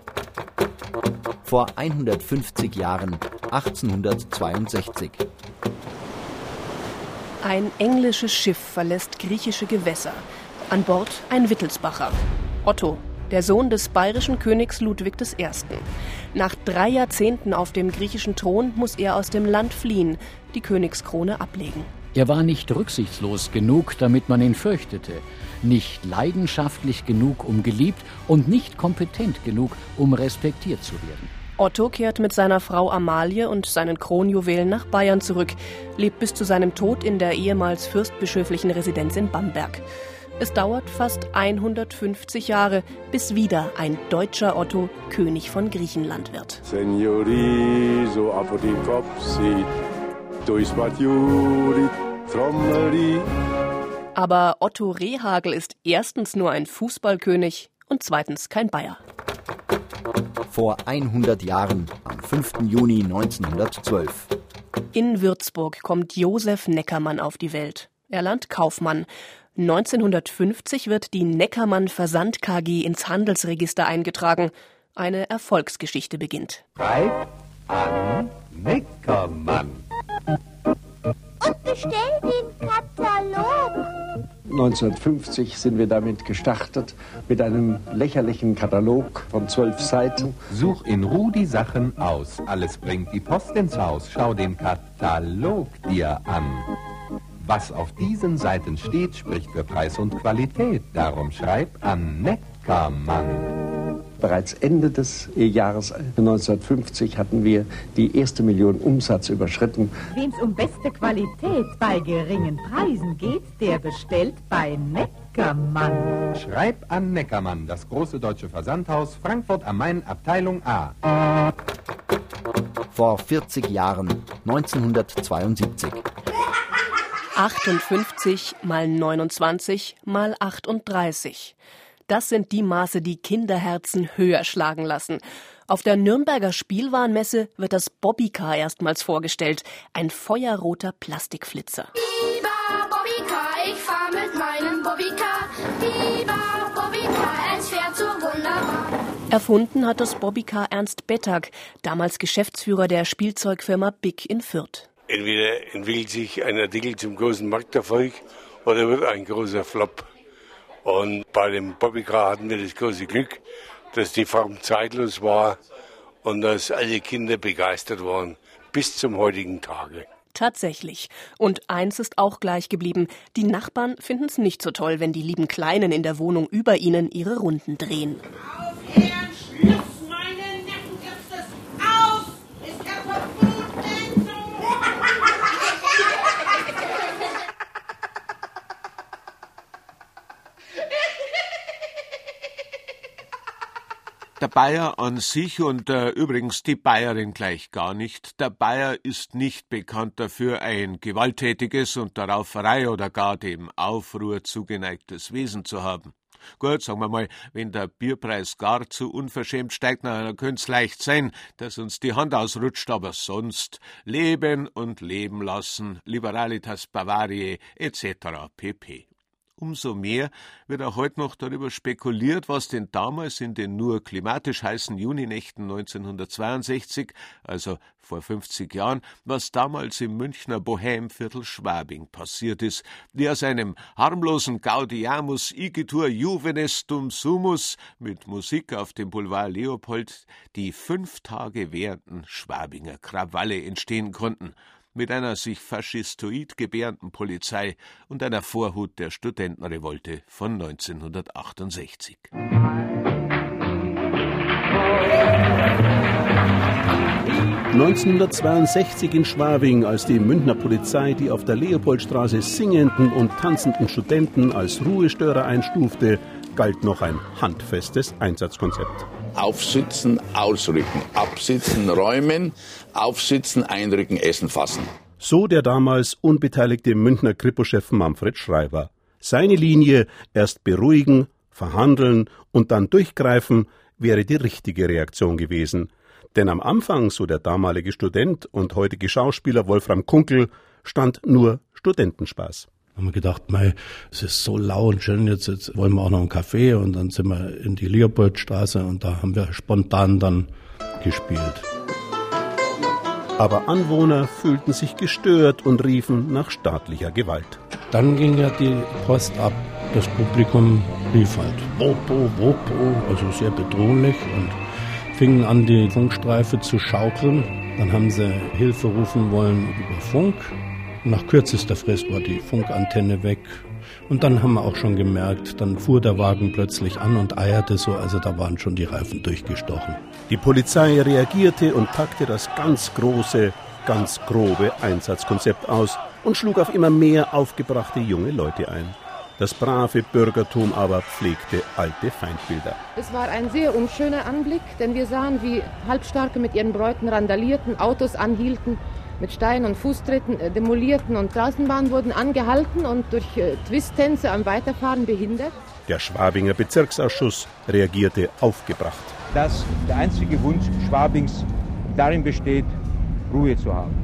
Vor 150 Jahren, 1862. Ein englisches Schiff verlässt griechische Gewässer. An Bord ein Wittelsbacher. Otto, der Sohn des bayerischen Königs Ludwig I. Nach drei Jahrzehnten auf dem griechischen Thron muss er aus dem Land fliehen, die Königskrone ablegen. Er war nicht rücksichtslos genug, damit man ihn fürchtete, nicht leidenschaftlich genug, um geliebt und nicht kompetent genug, um respektiert zu werden. Otto kehrt mit seiner Frau Amalie und seinen Kronjuwelen nach Bayern zurück, lebt bis zu seinem Tod in der ehemals fürstbischöflichen Residenz in Bamberg. Es dauert fast 150 Jahre, bis wieder ein deutscher Otto König von Griechenland wird. Seniori, so Apodikopsi, Aber Otto Rehagel ist erstens nur ein Fußballkönig und zweitens kein Bayer. Vor 100 Jahren, am 5. Juni 1912. In Würzburg kommt Josef Neckermann auf die Welt. Er lernt Kaufmann 1950 wird die Neckermann Versand KG ins Handelsregister eingetragen. Eine Erfolgsgeschichte beginnt. Schreib an Neckermann. Und bestell den Katalog. 1950 sind wir damit gestartet mit einem lächerlichen Katalog von zwölf Seiten. Such in Ruhe die Sachen aus. Alles bringt die Post ins Haus. Schau den Katalog dir an. Was auf diesen Seiten steht, spricht für Preis und Qualität. Darum schreib an Neckermann. Bereits Ende des Jahres 1950 hatten wir die erste Million Umsatz überschritten. Wem es um beste Qualität bei geringen Preisen geht, der bestellt bei Neckermann. Schreib an Neckermann, das große deutsche Versandhaus Frankfurt am Main, Abteilung A. Vor 40 Jahren, 1972. 58 mal 29 mal 38. Das sind die Maße, die Kinderherzen höher schlagen lassen. Auf der Nürnberger Spielwarenmesse wird das Bobbycar erstmals vorgestellt. Ein feuerroter Plastikflitzer. Viva Bobbycar, ich fahr mit meinem Bobbycar. Viva Bobbycar, es fährt so wunderbar. Erfunden hat das Bobbycar Ernst Bettag, damals Geschäftsführer der Spielzeugfirma Big in Fürth. Entweder entwickelt sich ein Artikel zum großen Markterfolg oder wird ein großer Flop. Und bei dem Bobbycar hatten wir das große Glück, dass die Form zeitlos war und dass alle Kinder begeistert waren bis zum heutigen Tage. Tatsächlich. Und eins ist auch gleich geblieben. Die Nachbarn finden es nicht so toll, wenn die lieben Kleinen in der Wohnung über ihnen ihre Runden drehen. Auf Herrn Schluss, meine Neffen, ist es auf! Ist er verboten! Der Bayer an sich und äh, übrigens die Bayerin gleich gar nicht. Der Bayer ist nicht bekannt dafür, ein gewalttätiges und der Rauferei oder gar dem Aufruhr zugeneigtes Wesen zu haben. Gut, sagen wir mal, wenn der Bierpreis gar zu unverschämt steigt, dann könnte leicht sein, dass uns die Hand ausrutscht, aber sonst leben und leben lassen, Liberalitas Bavariae etc. pp. Umso mehr wird auch heute noch darüber spekuliert, was denn damals in den nur klimatisch heißen Juninächten 1962, also vor 50 Jahren, was damals im Münchner Bohemviertel Schwabing passiert ist, wie aus einem harmlosen Gaudiamus igitur juvenes dum sumus mit Musik auf dem Boulevard Leopold die fünf Tage währenden Schwabinger Krawalle entstehen konnten. Mit einer sich faschistoid gebärenden Polizei und einer Vorhut der Studentenrevolte von 1968. 1962 in Schwabing, als die Münchner Polizei die auf der Leopoldstraße singenden und tanzenden Studenten als Ruhestörer einstufte, galt noch ein handfestes Einsatzkonzept. Aufsitzen, ausrücken, absitzen, räumen, aufsitzen, einrücken, essen, fassen. So der damals unbeteiligte Münchner Kripo-Chef Manfred Schreiber. Seine Linie erst beruhigen, verhandeln und dann durchgreifen wäre die richtige Reaktion gewesen. Denn am Anfang, so der damalige Student und heutige Schauspieler Wolfram Kunkel, stand nur Studentenspaß. Haben wir gedacht, mei, es ist so lau und schön, jetzt, jetzt wollen wir auch noch einen Kaffee und dann sind wir in die Leopoldstraße und da haben wir spontan dann gespielt. Aber Anwohner fühlten sich gestört und riefen nach staatlicher Gewalt. Dann ging ja die Post ab. Das Publikum rief halt Wopo, Wopo, also sehr bedrohlich und fingen an, die Funkstreife zu schaukeln. Dann haben sie Hilfe rufen wollen über Funk. Nach kürzester Frist war die Funkantenne weg. Und dann haben wir auch schon gemerkt, dann fuhr der Wagen plötzlich an und eierte so, also da waren schon die Reifen durchgestochen. Die Polizei reagierte und packte das ganz große, ganz grobe Einsatzkonzept aus und schlug auf immer mehr aufgebrachte junge Leute ein. Das brave Bürgertum aber pflegte alte Feindbilder. Es war ein sehr unschöner Anblick, denn wir sahen, wie Halbstarke mit ihren Bräuten randalierten, Autos anhielten, mit Stein- und Fußtritten äh, demolierten und Straßenbahnen wurden angehalten und durch äh, Twisttänze am Weiterfahren behindert. Der Schwabinger Bezirksausschuss reagierte aufgebracht. Dass der einzige Wunsch Schwabings darin besteht, Ruhe zu haben.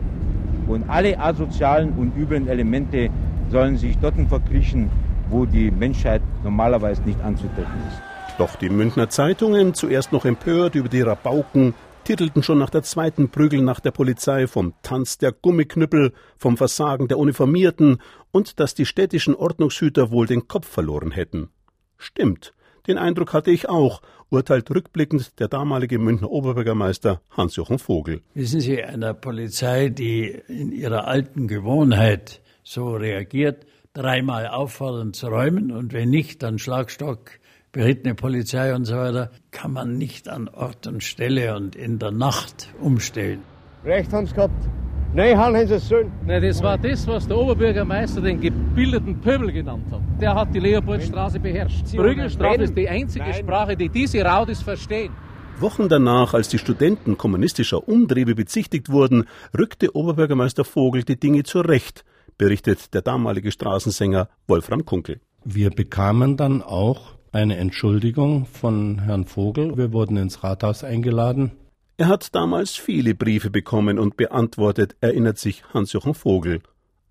Und alle asozialen und üblen Elemente sollen sich dort verkriechen, wo die Menschheit normalerweise nicht anzutreffen ist. Doch die Münchner Zeitungen, zuerst noch empört über die Rabauken, titelten schon nach der zweiten Prügelnacht der Polizei vom Tanz der Gummiknüppel, vom Versagen der Uniformierten und dass die städtischen Ordnungshüter wohl den Kopf verloren hätten. Stimmt, den Eindruck hatte ich auch, urteilt rückblickend der damalige Münchner Oberbürgermeister Hans-Jochen Vogel. Wissen Sie, einer Polizei, die in ihrer alten Gewohnheit so reagiert, dreimal auffordern zu räumen und wenn nicht, dann Schlagstock, berittene Polizei und so weiter, kann man nicht an Ort und Stelle und in der Nacht umstellen. Recht haben sie gehabt. Nein, haben sie es sollen. Nein, das war das, was der Oberbürgermeister den gebildeten Pöbel genannt hat. Der hat die Leopoldstraße beherrscht. Prügelstrafe ist die einzige Nein. Sprache, die diese Raudis verstehen. Wochen danach, als die Studenten kommunistischer Umtriebe bezichtigt wurden, rückte Oberbürgermeister Vogel die Dinge zurecht berichtet der damalige Straßensänger Wolfram Kunkel. Wir bekamen dann auch eine Entschuldigung von Herrn Vogel. Wir wurden ins Rathaus eingeladen. Er hat damals viele Briefe bekommen und beantwortet, erinnert sich Hans-Jochen Vogel.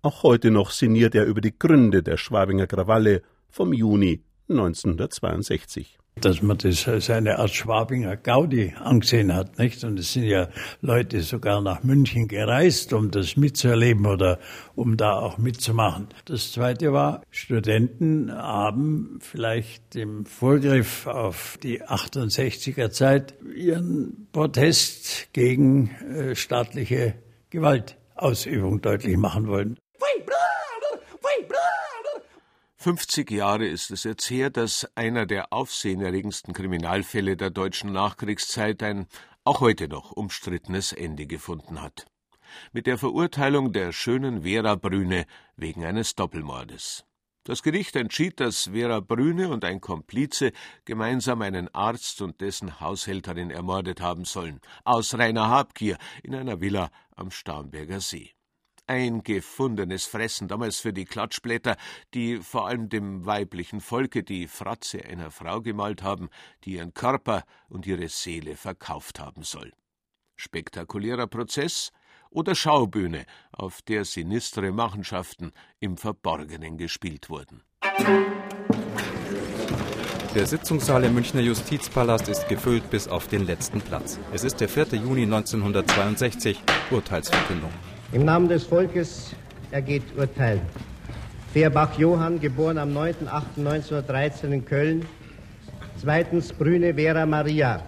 Auch heute noch sinniert er über die Gründe der Schwabinger Krawalle vom Juni 1962 dass man das als eine Art Schwabinger Gaudi angesehen hat, nicht? Und es sind ja Leute sogar nach München gereist, um das mitzuerleben oder um da auch mitzumachen. Das zweite war, Studenten haben vielleicht im Vorgriff auf die 68er Zeit ihren Protest gegen äh, staatliche Gewaltausübung deutlich machen wollen. 50 Jahre ist es jetzt her, dass einer der aufsehenerregendsten Kriminalfälle der deutschen Nachkriegszeit ein auch heute noch umstrittenes Ende gefunden hat. Mit der Verurteilung der schönen Vera Brüne wegen eines Doppelmordes. Das Gericht entschied, dass Vera Brüne und ein Komplize gemeinsam einen Arzt und dessen Haushälterin ermordet haben sollen, aus reiner Habgier in einer Villa am Starnberger See ein gefundenes Fressen damals für die Klatschblätter, die vor allem dem weiblichen Volke die Fratze einer Frau gemalt haben, die ihren Körper und ihre Seele verkauft haben soll. Spektakulärer Prozess oder Schaubühne, auf der sinistre Machenschaften im Verborgenen gespielt wurden. Der Sitzungssaal im Münchner Justizpalast ist gefüllt bis auf den letzten Platz. Es ist der 4. Juni 1962, Urteilsverkündung. Im Namen des Volkes ergeht Urteil. Fehrbach Johann, geboren am 9.8.1913 in Köln. Zweitens Brüne Vera Maria,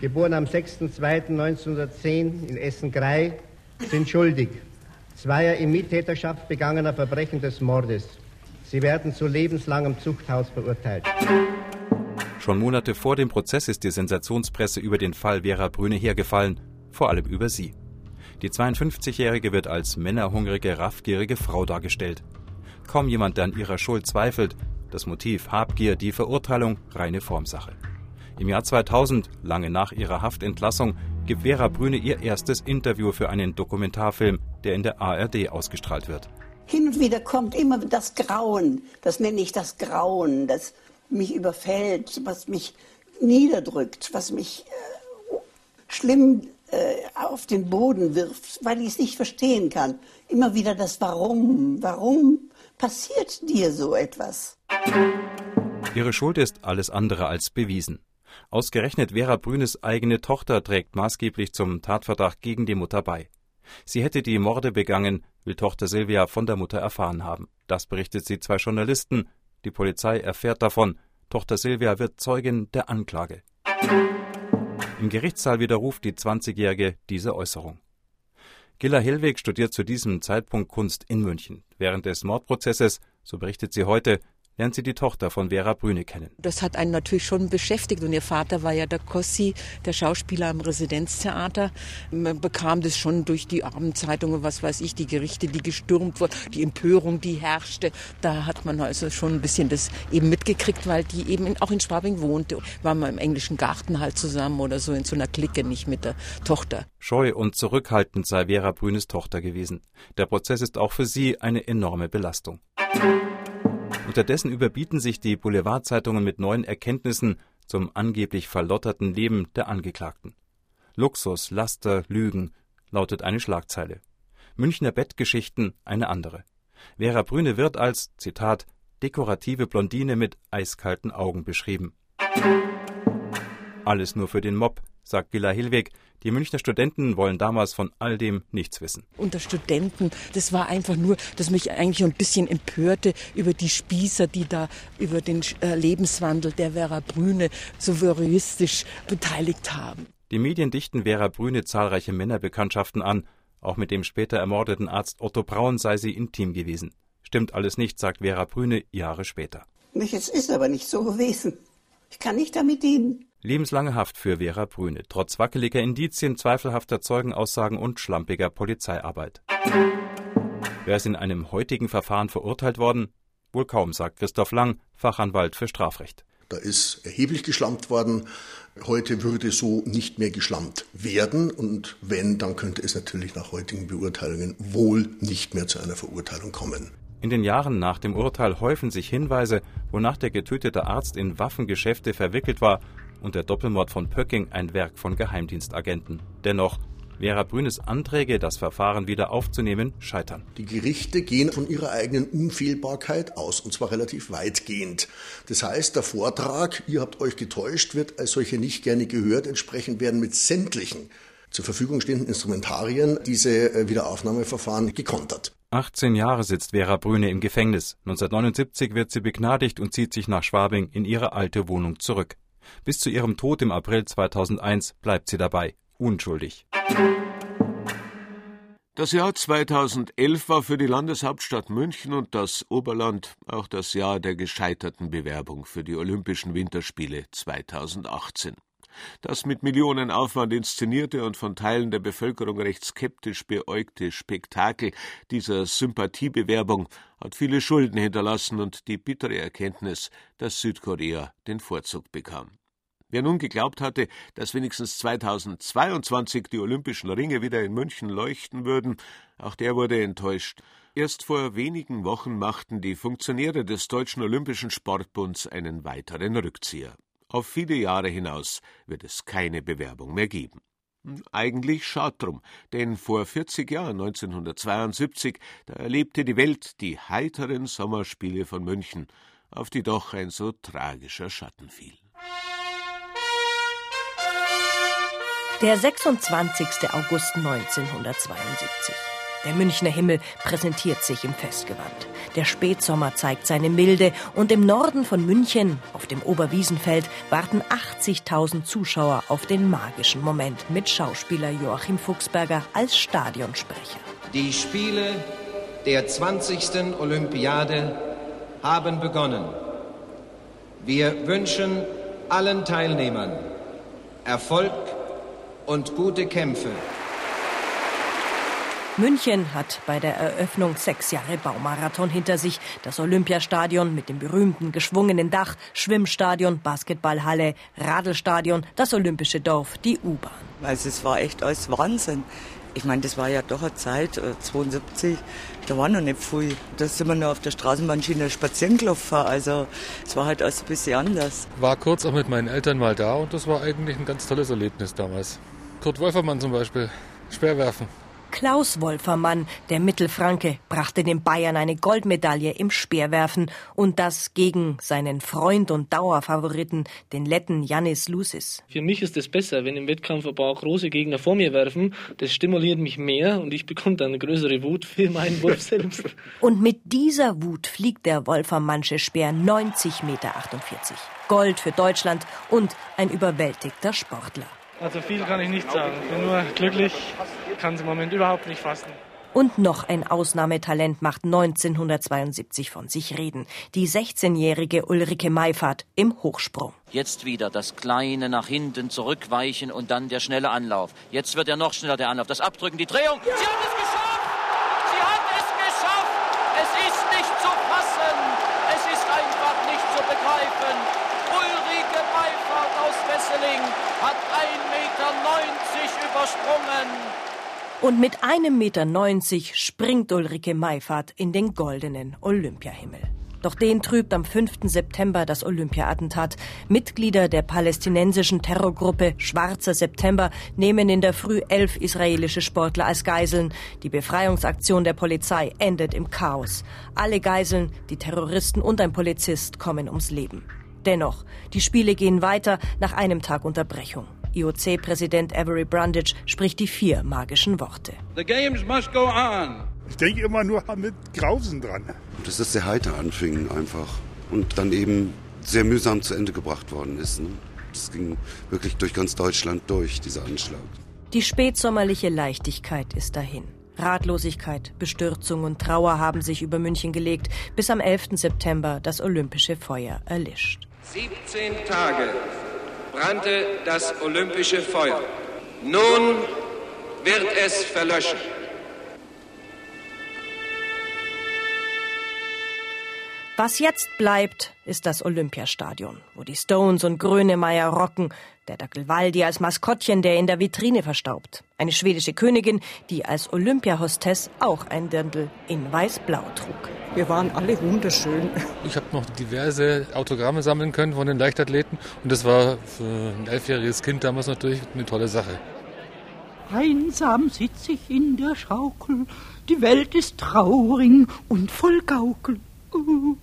geboren am 6.2.1910 in Essen-Grei, sind schuldig. zweier in Mittäterschaft begangener Verbrechen des Mordes. Sie werden zu lebenslangem Zuchthaus verurteilt. Schon Monate vor dem Prozess ist die Sensationspresse über den Fall Vera Brüne hergefallen, vor allem über sie. Die 52-Jährige wird als männerhungrige, raffgierige Frau dargestellt. Kaum jemand, der an ihrer Schuld zweifelt. Das Motiv Habgier, die Verurteilung reine Formsache. Im Jahr 2000, lange nach ihrer Haftentlassung, gibt Vera Brüne ihr erstes Interview für einen Dokumentarfilm, der in der ARD ausgestrahlt wird. Hin und wieder kommt immer das Grauen, das nenne ich das Grauen, das mich überfällt, was mich niederdrückt, was mich äh, schlimm auf den Boden wirft, weil ich es nicht verstehen kann. Immer wieder das Warum. Warum passiert dir so etwas? Ihre Schuld ist alles andere als bewiesen. Ausgerechnet Vera Brünes eigene Tochter trägt maßgeblich zum Tatverdacht gegen die Mutter bei. Sie hätte die Morde begangen, will Tochter Silvia von der Mutter erfahren haben. Das berichtet sie zwei Journalisten. Die Polizei erfährt davon. Tochter Silvia wird Zeugin der Anklage. Im Gerichtssaal widerruft die 20-Jährige diese Äußerung. Gilla Hillweg studiert zu diesem Zeitpunkt Kunst in München. Während des Mordprozesses, so berichtet sie heute, lernt sie die Tochter von Vera Brüne kennen. Das hat einen natürlich schon beschäftigt und ihr Vater war ja der Kossi, der Schauspieler am Residenztheater. Man bekam das schon durch die Abendzeitungen, was weiß ich, die Gerichte, die gestürmt wurden, die Empörung, die herrschte. Da hat man also schon ein bisschen das eben mitgekriegt, weil die eben auch in Schwabing wohnte. War man im englischen Garten halt zusammen oder so in so einer Clique, nicht mit der Tochter. Scheu und zurückhaltend sei Vera Brünes Tochter gewesen. Der Prozess ist auch für sie eine enorme Belastung. Unterdessen überbieten sich die Boulevardzeitungen mit neuen Erkenntnissen zum angeblich verlotterten Leben der Angeklagten. Luxus, Laster, Lügen lautet eine Schlagzeile. Münchner Bettgeschichten eine andere. Vera Brüne wird als, Zitat, dekorative Blondine mit eiskalten Augen beschrieben. Alles nur für den Mob, sagt Gilla Hillweg. Die Münchner Studenten wollen damals von all dem nichts wissen. Unter Studenten, das war einfach nur, dass mich eigentlich ein bisschen empörte über die Spießer, die da über den äh, Lebenswandel der Vera Brüne so voyeuristisch beteiligt haben. Die Medien dichten Vera Brüne zahlreiche Männerbekanntschaften an. Auch mit dem später ermordeten Arzt Otto Braun sei sie intim gewesen. Stimmt alles nicht, sagt Vera Brüne Jahre später. Es ist aber nicht so gewesen. Ich kann nicht damit dienen. Lebenslange Haft für Vera Brüne, trotz wackeliger Indizien, zweifelhafter Zeugenaussagen und schlampiger Polizeiarbeit. Wer ist in einem heutigen Verfahren verurteilt worden? Wohl kaum, sagt Christoph Lang, Fachanwalt für Strafrecht. Da ist erheblich geschlampt worden. Heute würde so nicht mehr geschlampt werden. Und wenn, dann könnte es natürlich nach heutigen Beurteilungen wohl nicht mehr zu einer Verurteilung kommen. In den Jahren nach dem Urteil häufen sich Hinweise, wonach der getötete Arzt in Waffengeschäfte verwickelt war und der Doppelmord von Pöcking ein Werk von Geheimdienstagenten. Dennoch, Vera Brünes Anträge, das Verfahren wieder aufzunehmen, scheitern. Die Gerichte gehen von ihrer eigenen Unfehlbarkeit aus, und zwar relativ weitgehend. Das heißt, der Vortrag, ihr habt euch getäuscht, wird als solche nicht gerne gehört. Entsprechend werden mit sämtlichen zur Verfügung stehenden Instrumentarien diese äh, Wiederaufnahmeverfahren gekontert. 18 Jahre sitzt Vera Brüne im Gefängnis. 1979 wird sie begnadigt und zieht sich nach Schwabing in ihre alte Wohnung zurück. Bis zu ihrem Tod im April 2001 bleibt sie dabei, unschuldig. Das Jahr 2011 war für die Landeshauptstadt München und das Oberland auch das Jahr der gescheiterten Bewerbung für die Olympischen Winterspiele 2018. Das mit Millionenaufwand inszenierte und von Teilen der Bevölkerung recht skeptisch beäugte Spektakel dieser Sympathiebewerbung hat viele Schulden hinterlassen und die bittere Erkenntnis, dass Südkorea den Vorzug bekam. Wer nun geglaubt hatte, dass wenigstens 2022 die Olympischen Ringe wieder in München leuchten würden, auch der wurde enttäuscht. Erst vor wenigen Wochen machten die Funktionäre des Deutschen Olympischen Sportbunds einen weiteren Rückzieher. Auf viele Jahre hinaus wird es keine Bewerbung mehr geben. Eigentlich schad drum, denn vor 40 Jahren, 1972, da erlebte die Welt die heiteren Sommerspiele von München, auf die doch ein so tragischer Schatten fiel. Der 26. August 1972. Der Münchner Himmel präsentiert sich im Festgewand. Der Spätsommer zeigt seine Milde und im Norden von München, auf dem Oberwiesenfeld, warten 80.000 Zuschauer auf den magischen Moment mit Schauspieler Joachim Fuchsberger als Stadionsprecher. Die Spiele der 20. Olympiade haben begonnen. Wir wünschen allen Teilnehmern Erfolg und gute Kämpfe. München hat bei der Eröffnung sechs Jahre Baumarathon hinter sich. Das Olympiastadion mit dem berühmten geschwungenen Dach, Schwimmstadion, Basketballhalle, Radelstadion, das Olympische Dorf, die U-Bahn. Also es war echt alles Wahnsinn. Ich meine, das war ja doch eine Zeit, 72, äh, da war noch nicht viel. Da sind wir nur auf der Straßenbahnschiene spazieren gelaufen. Also es war halt alles ein bisschen anders. War kurz auch mit meinen Eltern mal da und das war eigentlich ein ganz tolles Erlebnis damals. Kurt Wolfermann zum Beispiel, Speerwerfen. Klaus Wolfermann, der Mittelfranke, brachte den Bayern eine Goldmedaille im Speerwerfen und das gegen seinen Freund und Dauerfavoriten, den Letten Janis Lusis. Für mich ist es besser, wenn im Wettkampf ein paar große Gegner vor mir werfen. Das stimuliert mich mehr und ich bekomme dann eine größere Wut für meinen Wurf selbst. und mit dieser Wut fliegt der Wolfermannsche Speer 90,48 Meter. Gold für Deutschland und ein überwältigter Sportler. Also viel kann ich nicht sagen. Ich bin nur glücklich, kann es im Moment überhaupt nicht fassen. Und noch ein Ausnahmetalent macht 1972 von sich reden. Die 16-jährige Ulrike Meifert im Hochsprung. Jetzt wieder das kleine nach hinten zurückweichen und dann der schnelle Anlauf. Jetzt wird er noch schneller der Anlauf. Das Abdrücken, die Drehung. Sie hat es geschafft! Sie hat es geschafft! Es ist nicht zu fassen! Es ist einfach nicht zu begreifen! Ulrike Meifert aus Wesseling hat 1,90 Meter übersprungen. Und mit einem Meter neunzig springt Ulrike Meifert in den goldenen Olympiahimmel. Doch den trübt am 5. September das Olympia-Attentat. Mitglieder der palästinensischen Terrorgruppe Schwarzer September nehmen in der Früh elf israelische Sportler als Geiseln. Die Befreiungsaktion der Polizei endet im Chaos. Alle Geiseln, die Terroristen und ein Polizist kommen ums Leben. Dennoch, die Spiele gehen weiter nach einem Tag Unterbrechung. IOC-Präsident Avery Brundage spricht die vier magischen Worte. The games must go on. Ich denke immer nur mit Grausen dran. Dass das sehr heiter anfing einfach und dann eben sehr mühsam zu Ende gebracht worden ist. Ne? Das ging wirklich durch ganz Deutschland durch, dieser Anschlag. Die spätsommerliche Leichtigkeit ist dahin. Ratlosigkeit, Bestürzung und Trauer haben sich über München gelegt, bis am 11. September das olympische Feuer erlischt. 17 Tage brannte das olympische Feuer. Nun wird es verlöschen. Was jetzt bleibt, ist das Olympiastadion, wo die Stones und Grönemeyer rocken, der Dackel Waldi als Maskottchen, der in der Vitrine verstaubt, eine schwedische Königin, die als Olympiahostess auch ein Dirndl in weiß-blau trug. Wir waren alle wunderschön. Ich habe noch diverse Autogramme sammeln können von den Leichtathleten und das war für ein elfjähriges Kind damals natürlich eine tolle Sache. Einsam sitz ich in der Schaukel, die Welt ist traurig und voll Gaukel. Oh,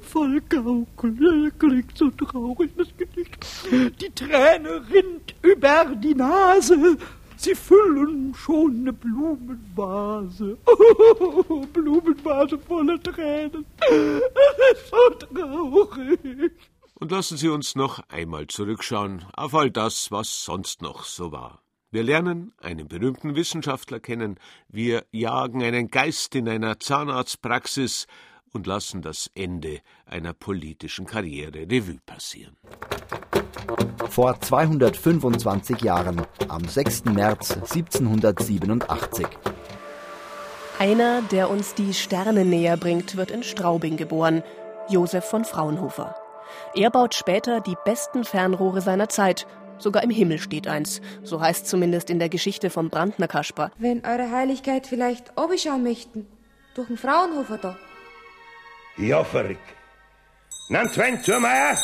voll Gaukel, klingt so traurig das Gedicht. Die Träne rinnt über die Nase, Sie füllen schon eine Blumenvase. Oh, Blumenvase voller Tränen. So traurig. Und lassen Sie uns noch einmal zurückschauen auf all das, was sonst noch so war. Wir lernen einen berühmten Wissenschaftler kennen, wir jagen einen Geist in einer Zahnarztpraxis und lassen das Ende einer politischen Karriere Revue passieren. Vor 225 Jahren, am 6. März 1787. Einer, der uns die Sterne näher bringt, wird in Straubing geboren, Josef von Fraunhofer. Er baut später die besten Fernrohre seiner Zeit. Sogar im Himmel steht eins. So heißt zumindest in der Geschichte vom Brandner Kasper. Wenn Eure Heiligkeit vielleicht schauen möchten, durch den Fraunhofer da. Ja, verrückt. Nimm Sven zu, Meier.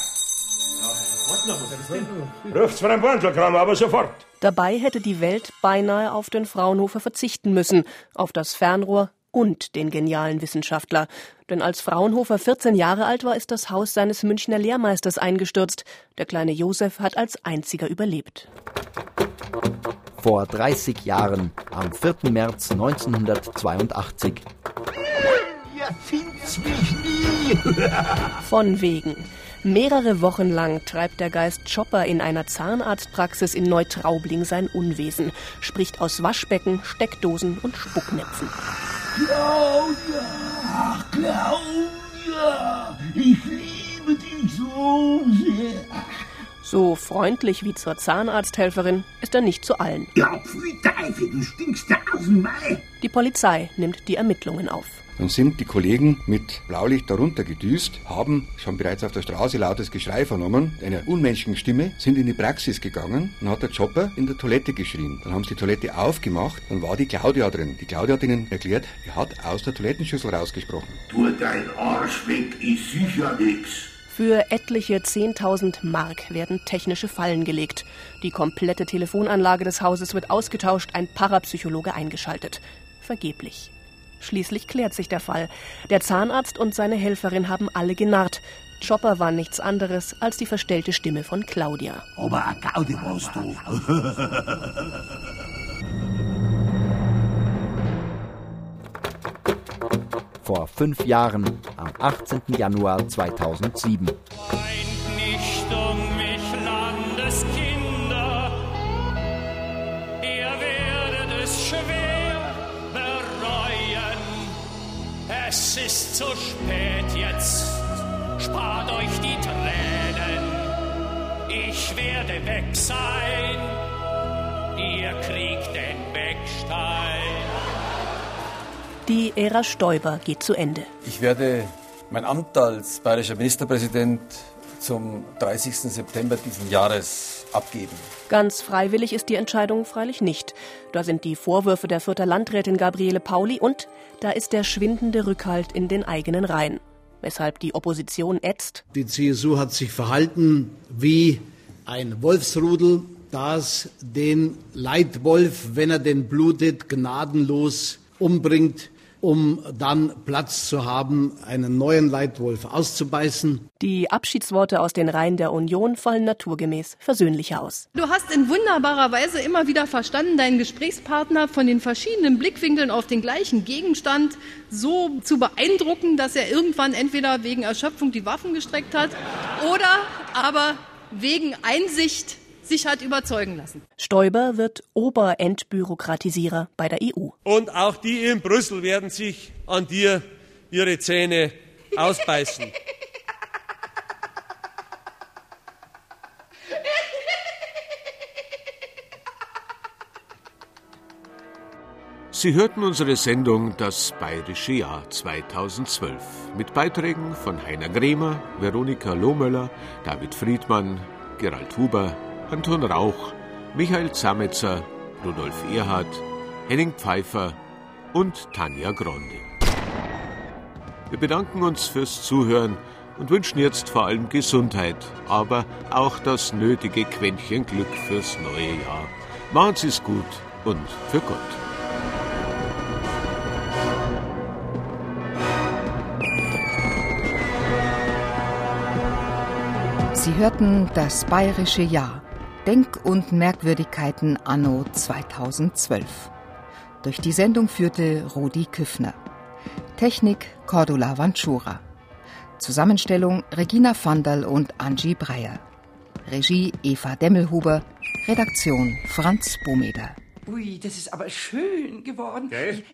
Ruft's von einem Bandelkram, aber sofort. Dabei hätte die Welt beinahe auf den Fraunhofer verzichten müssen, auf das Fernrohr und den genialen Wissenschaftler. Denn als Fraunhofer 14 Jahre alt war, ist das Haus seines Münchner Lehrmeisters eingestürzt. Der kleine Josef hat als einziger überlebt. Vor 30 Jahren, am 4. März 1982. Ihr findet's mich nie. Von wegen. Mehrere Wochen lang treibt der Geist Chopper in einer Zahnarztpraxis in Neutraubling sein Unwesen, spricht aus Waschbecken, Steckdosen und Spucknäpfen. Claudia, ach, Claudia, ich liebe dich so sehr. So freundlich wie zur Zahnarzthelferin ist er nicht zu allen. Ja, Teufel, du stinkst der aus dem Mai. Die Polizei nimmt die Ermittlungen auf. Dann sind die Kollegen mit Blaulicht darunter gedüst, haben schon bereits auf der Straße lautes Geschrei vernommen, einer unmenschlichen Stimme, sind in die Praxis gegangen und hat der Chopper in der Toilette geschrien. Dann haben sie die Toilette aufgemacht, dann war die Claudia drin. Die Claudia hat ihnen erklärt, er hat aus der Toilettenschüssel rausgesprochen. Tu dein Arsch weg, ist sicher nix. Für etliche 10.000 Mark werden technische Fallen gelegt. Die komplette Telefonanlage des Hauses wird ausgetauscht, ein Parapsychologe eingeschaltet. Vergeblich. Schließlich klärt sich der Fall. Der Zahnarzt und seine Helferin haben alle genarrt. Chopper war nichts anderes als die verstellte Stimme von Claudia. Aber eine Gaude warst du. Vor fünf Jahren, am 18. Januar 2007. nicht Es ist zu spät jetzt. Spart euch die Tränen. Ich werde weg sein. Ihr kriegt den Wegstein. Die Ära Stoiber geht zu Ende. Ich werde mein Amt als bayerischer Ministerpräsident zum 30. September diesen Jahres abgeben. Ganz freiwillig ist die Entscheidung freilich nicht. Da sind die Vorwürfe der Fürther Landrätin Gabriele Pauli und da ist der schwindende Rückhalt in den eigenen Reihen. Weshalb die Opposition ätzt. Die CSU hat sich verhalten wie ein Wolfsrudel, das den Leitwolf, wenn er den blutet, gnadenlos umbringt, um dann Platz zu haben, einen neuen Leitwolf auszubeißen. Die Abschiedsworte aus den Reihen der Union fallen naturgemäß versöhnlicher aus. Du hast in wunderbarer Weise immer wieder verstanden, deinen Gesprächspartner von den verschiedenen Blickwinkeln auf den gleichen Gegenstand so zu beeindrucken, dass er irgendwann entweder wegen Erschöpfung die Waffen gestreckt hat oder aber wegen Einsicht sich hat überzeugen lassen. Stoiber wird Oberentbürokratisierer bei der EU. Und auch die in Brüssel werden sich an dir ihre Zähne ausbeißen. Sie hörten unsere Sendung Das Bayerische Jahr 2012 mit Beiträgen von Heiner Gremer, Veronika Lohmöller, David Friedmann, Gerald Huber, Anton Rauch, Michael Zametzer, Rudolf Erhard, Henning Pfeiffer und Tanja Gronde. Wir bedanken uns fürs Zuhören und wünschen jetzt vor allem Gesundheit, aber auch das nötige Quäntchen Glück fürs neue Jahr. Machen Sie es gut und für Gott. Sie hörten das bayerische Jahr. Denk- und Merkwürdigkeiten anno 2012. Durch die Sendung führte Rudi Küffner. Technik Cordula Vanchura. Zusammenstellung Regina Vandal und Angie Breyer. Regie Eva Demmelhuber. Redaktion Franz Bomeder. Ui, das ist aber schön geworden. Gell?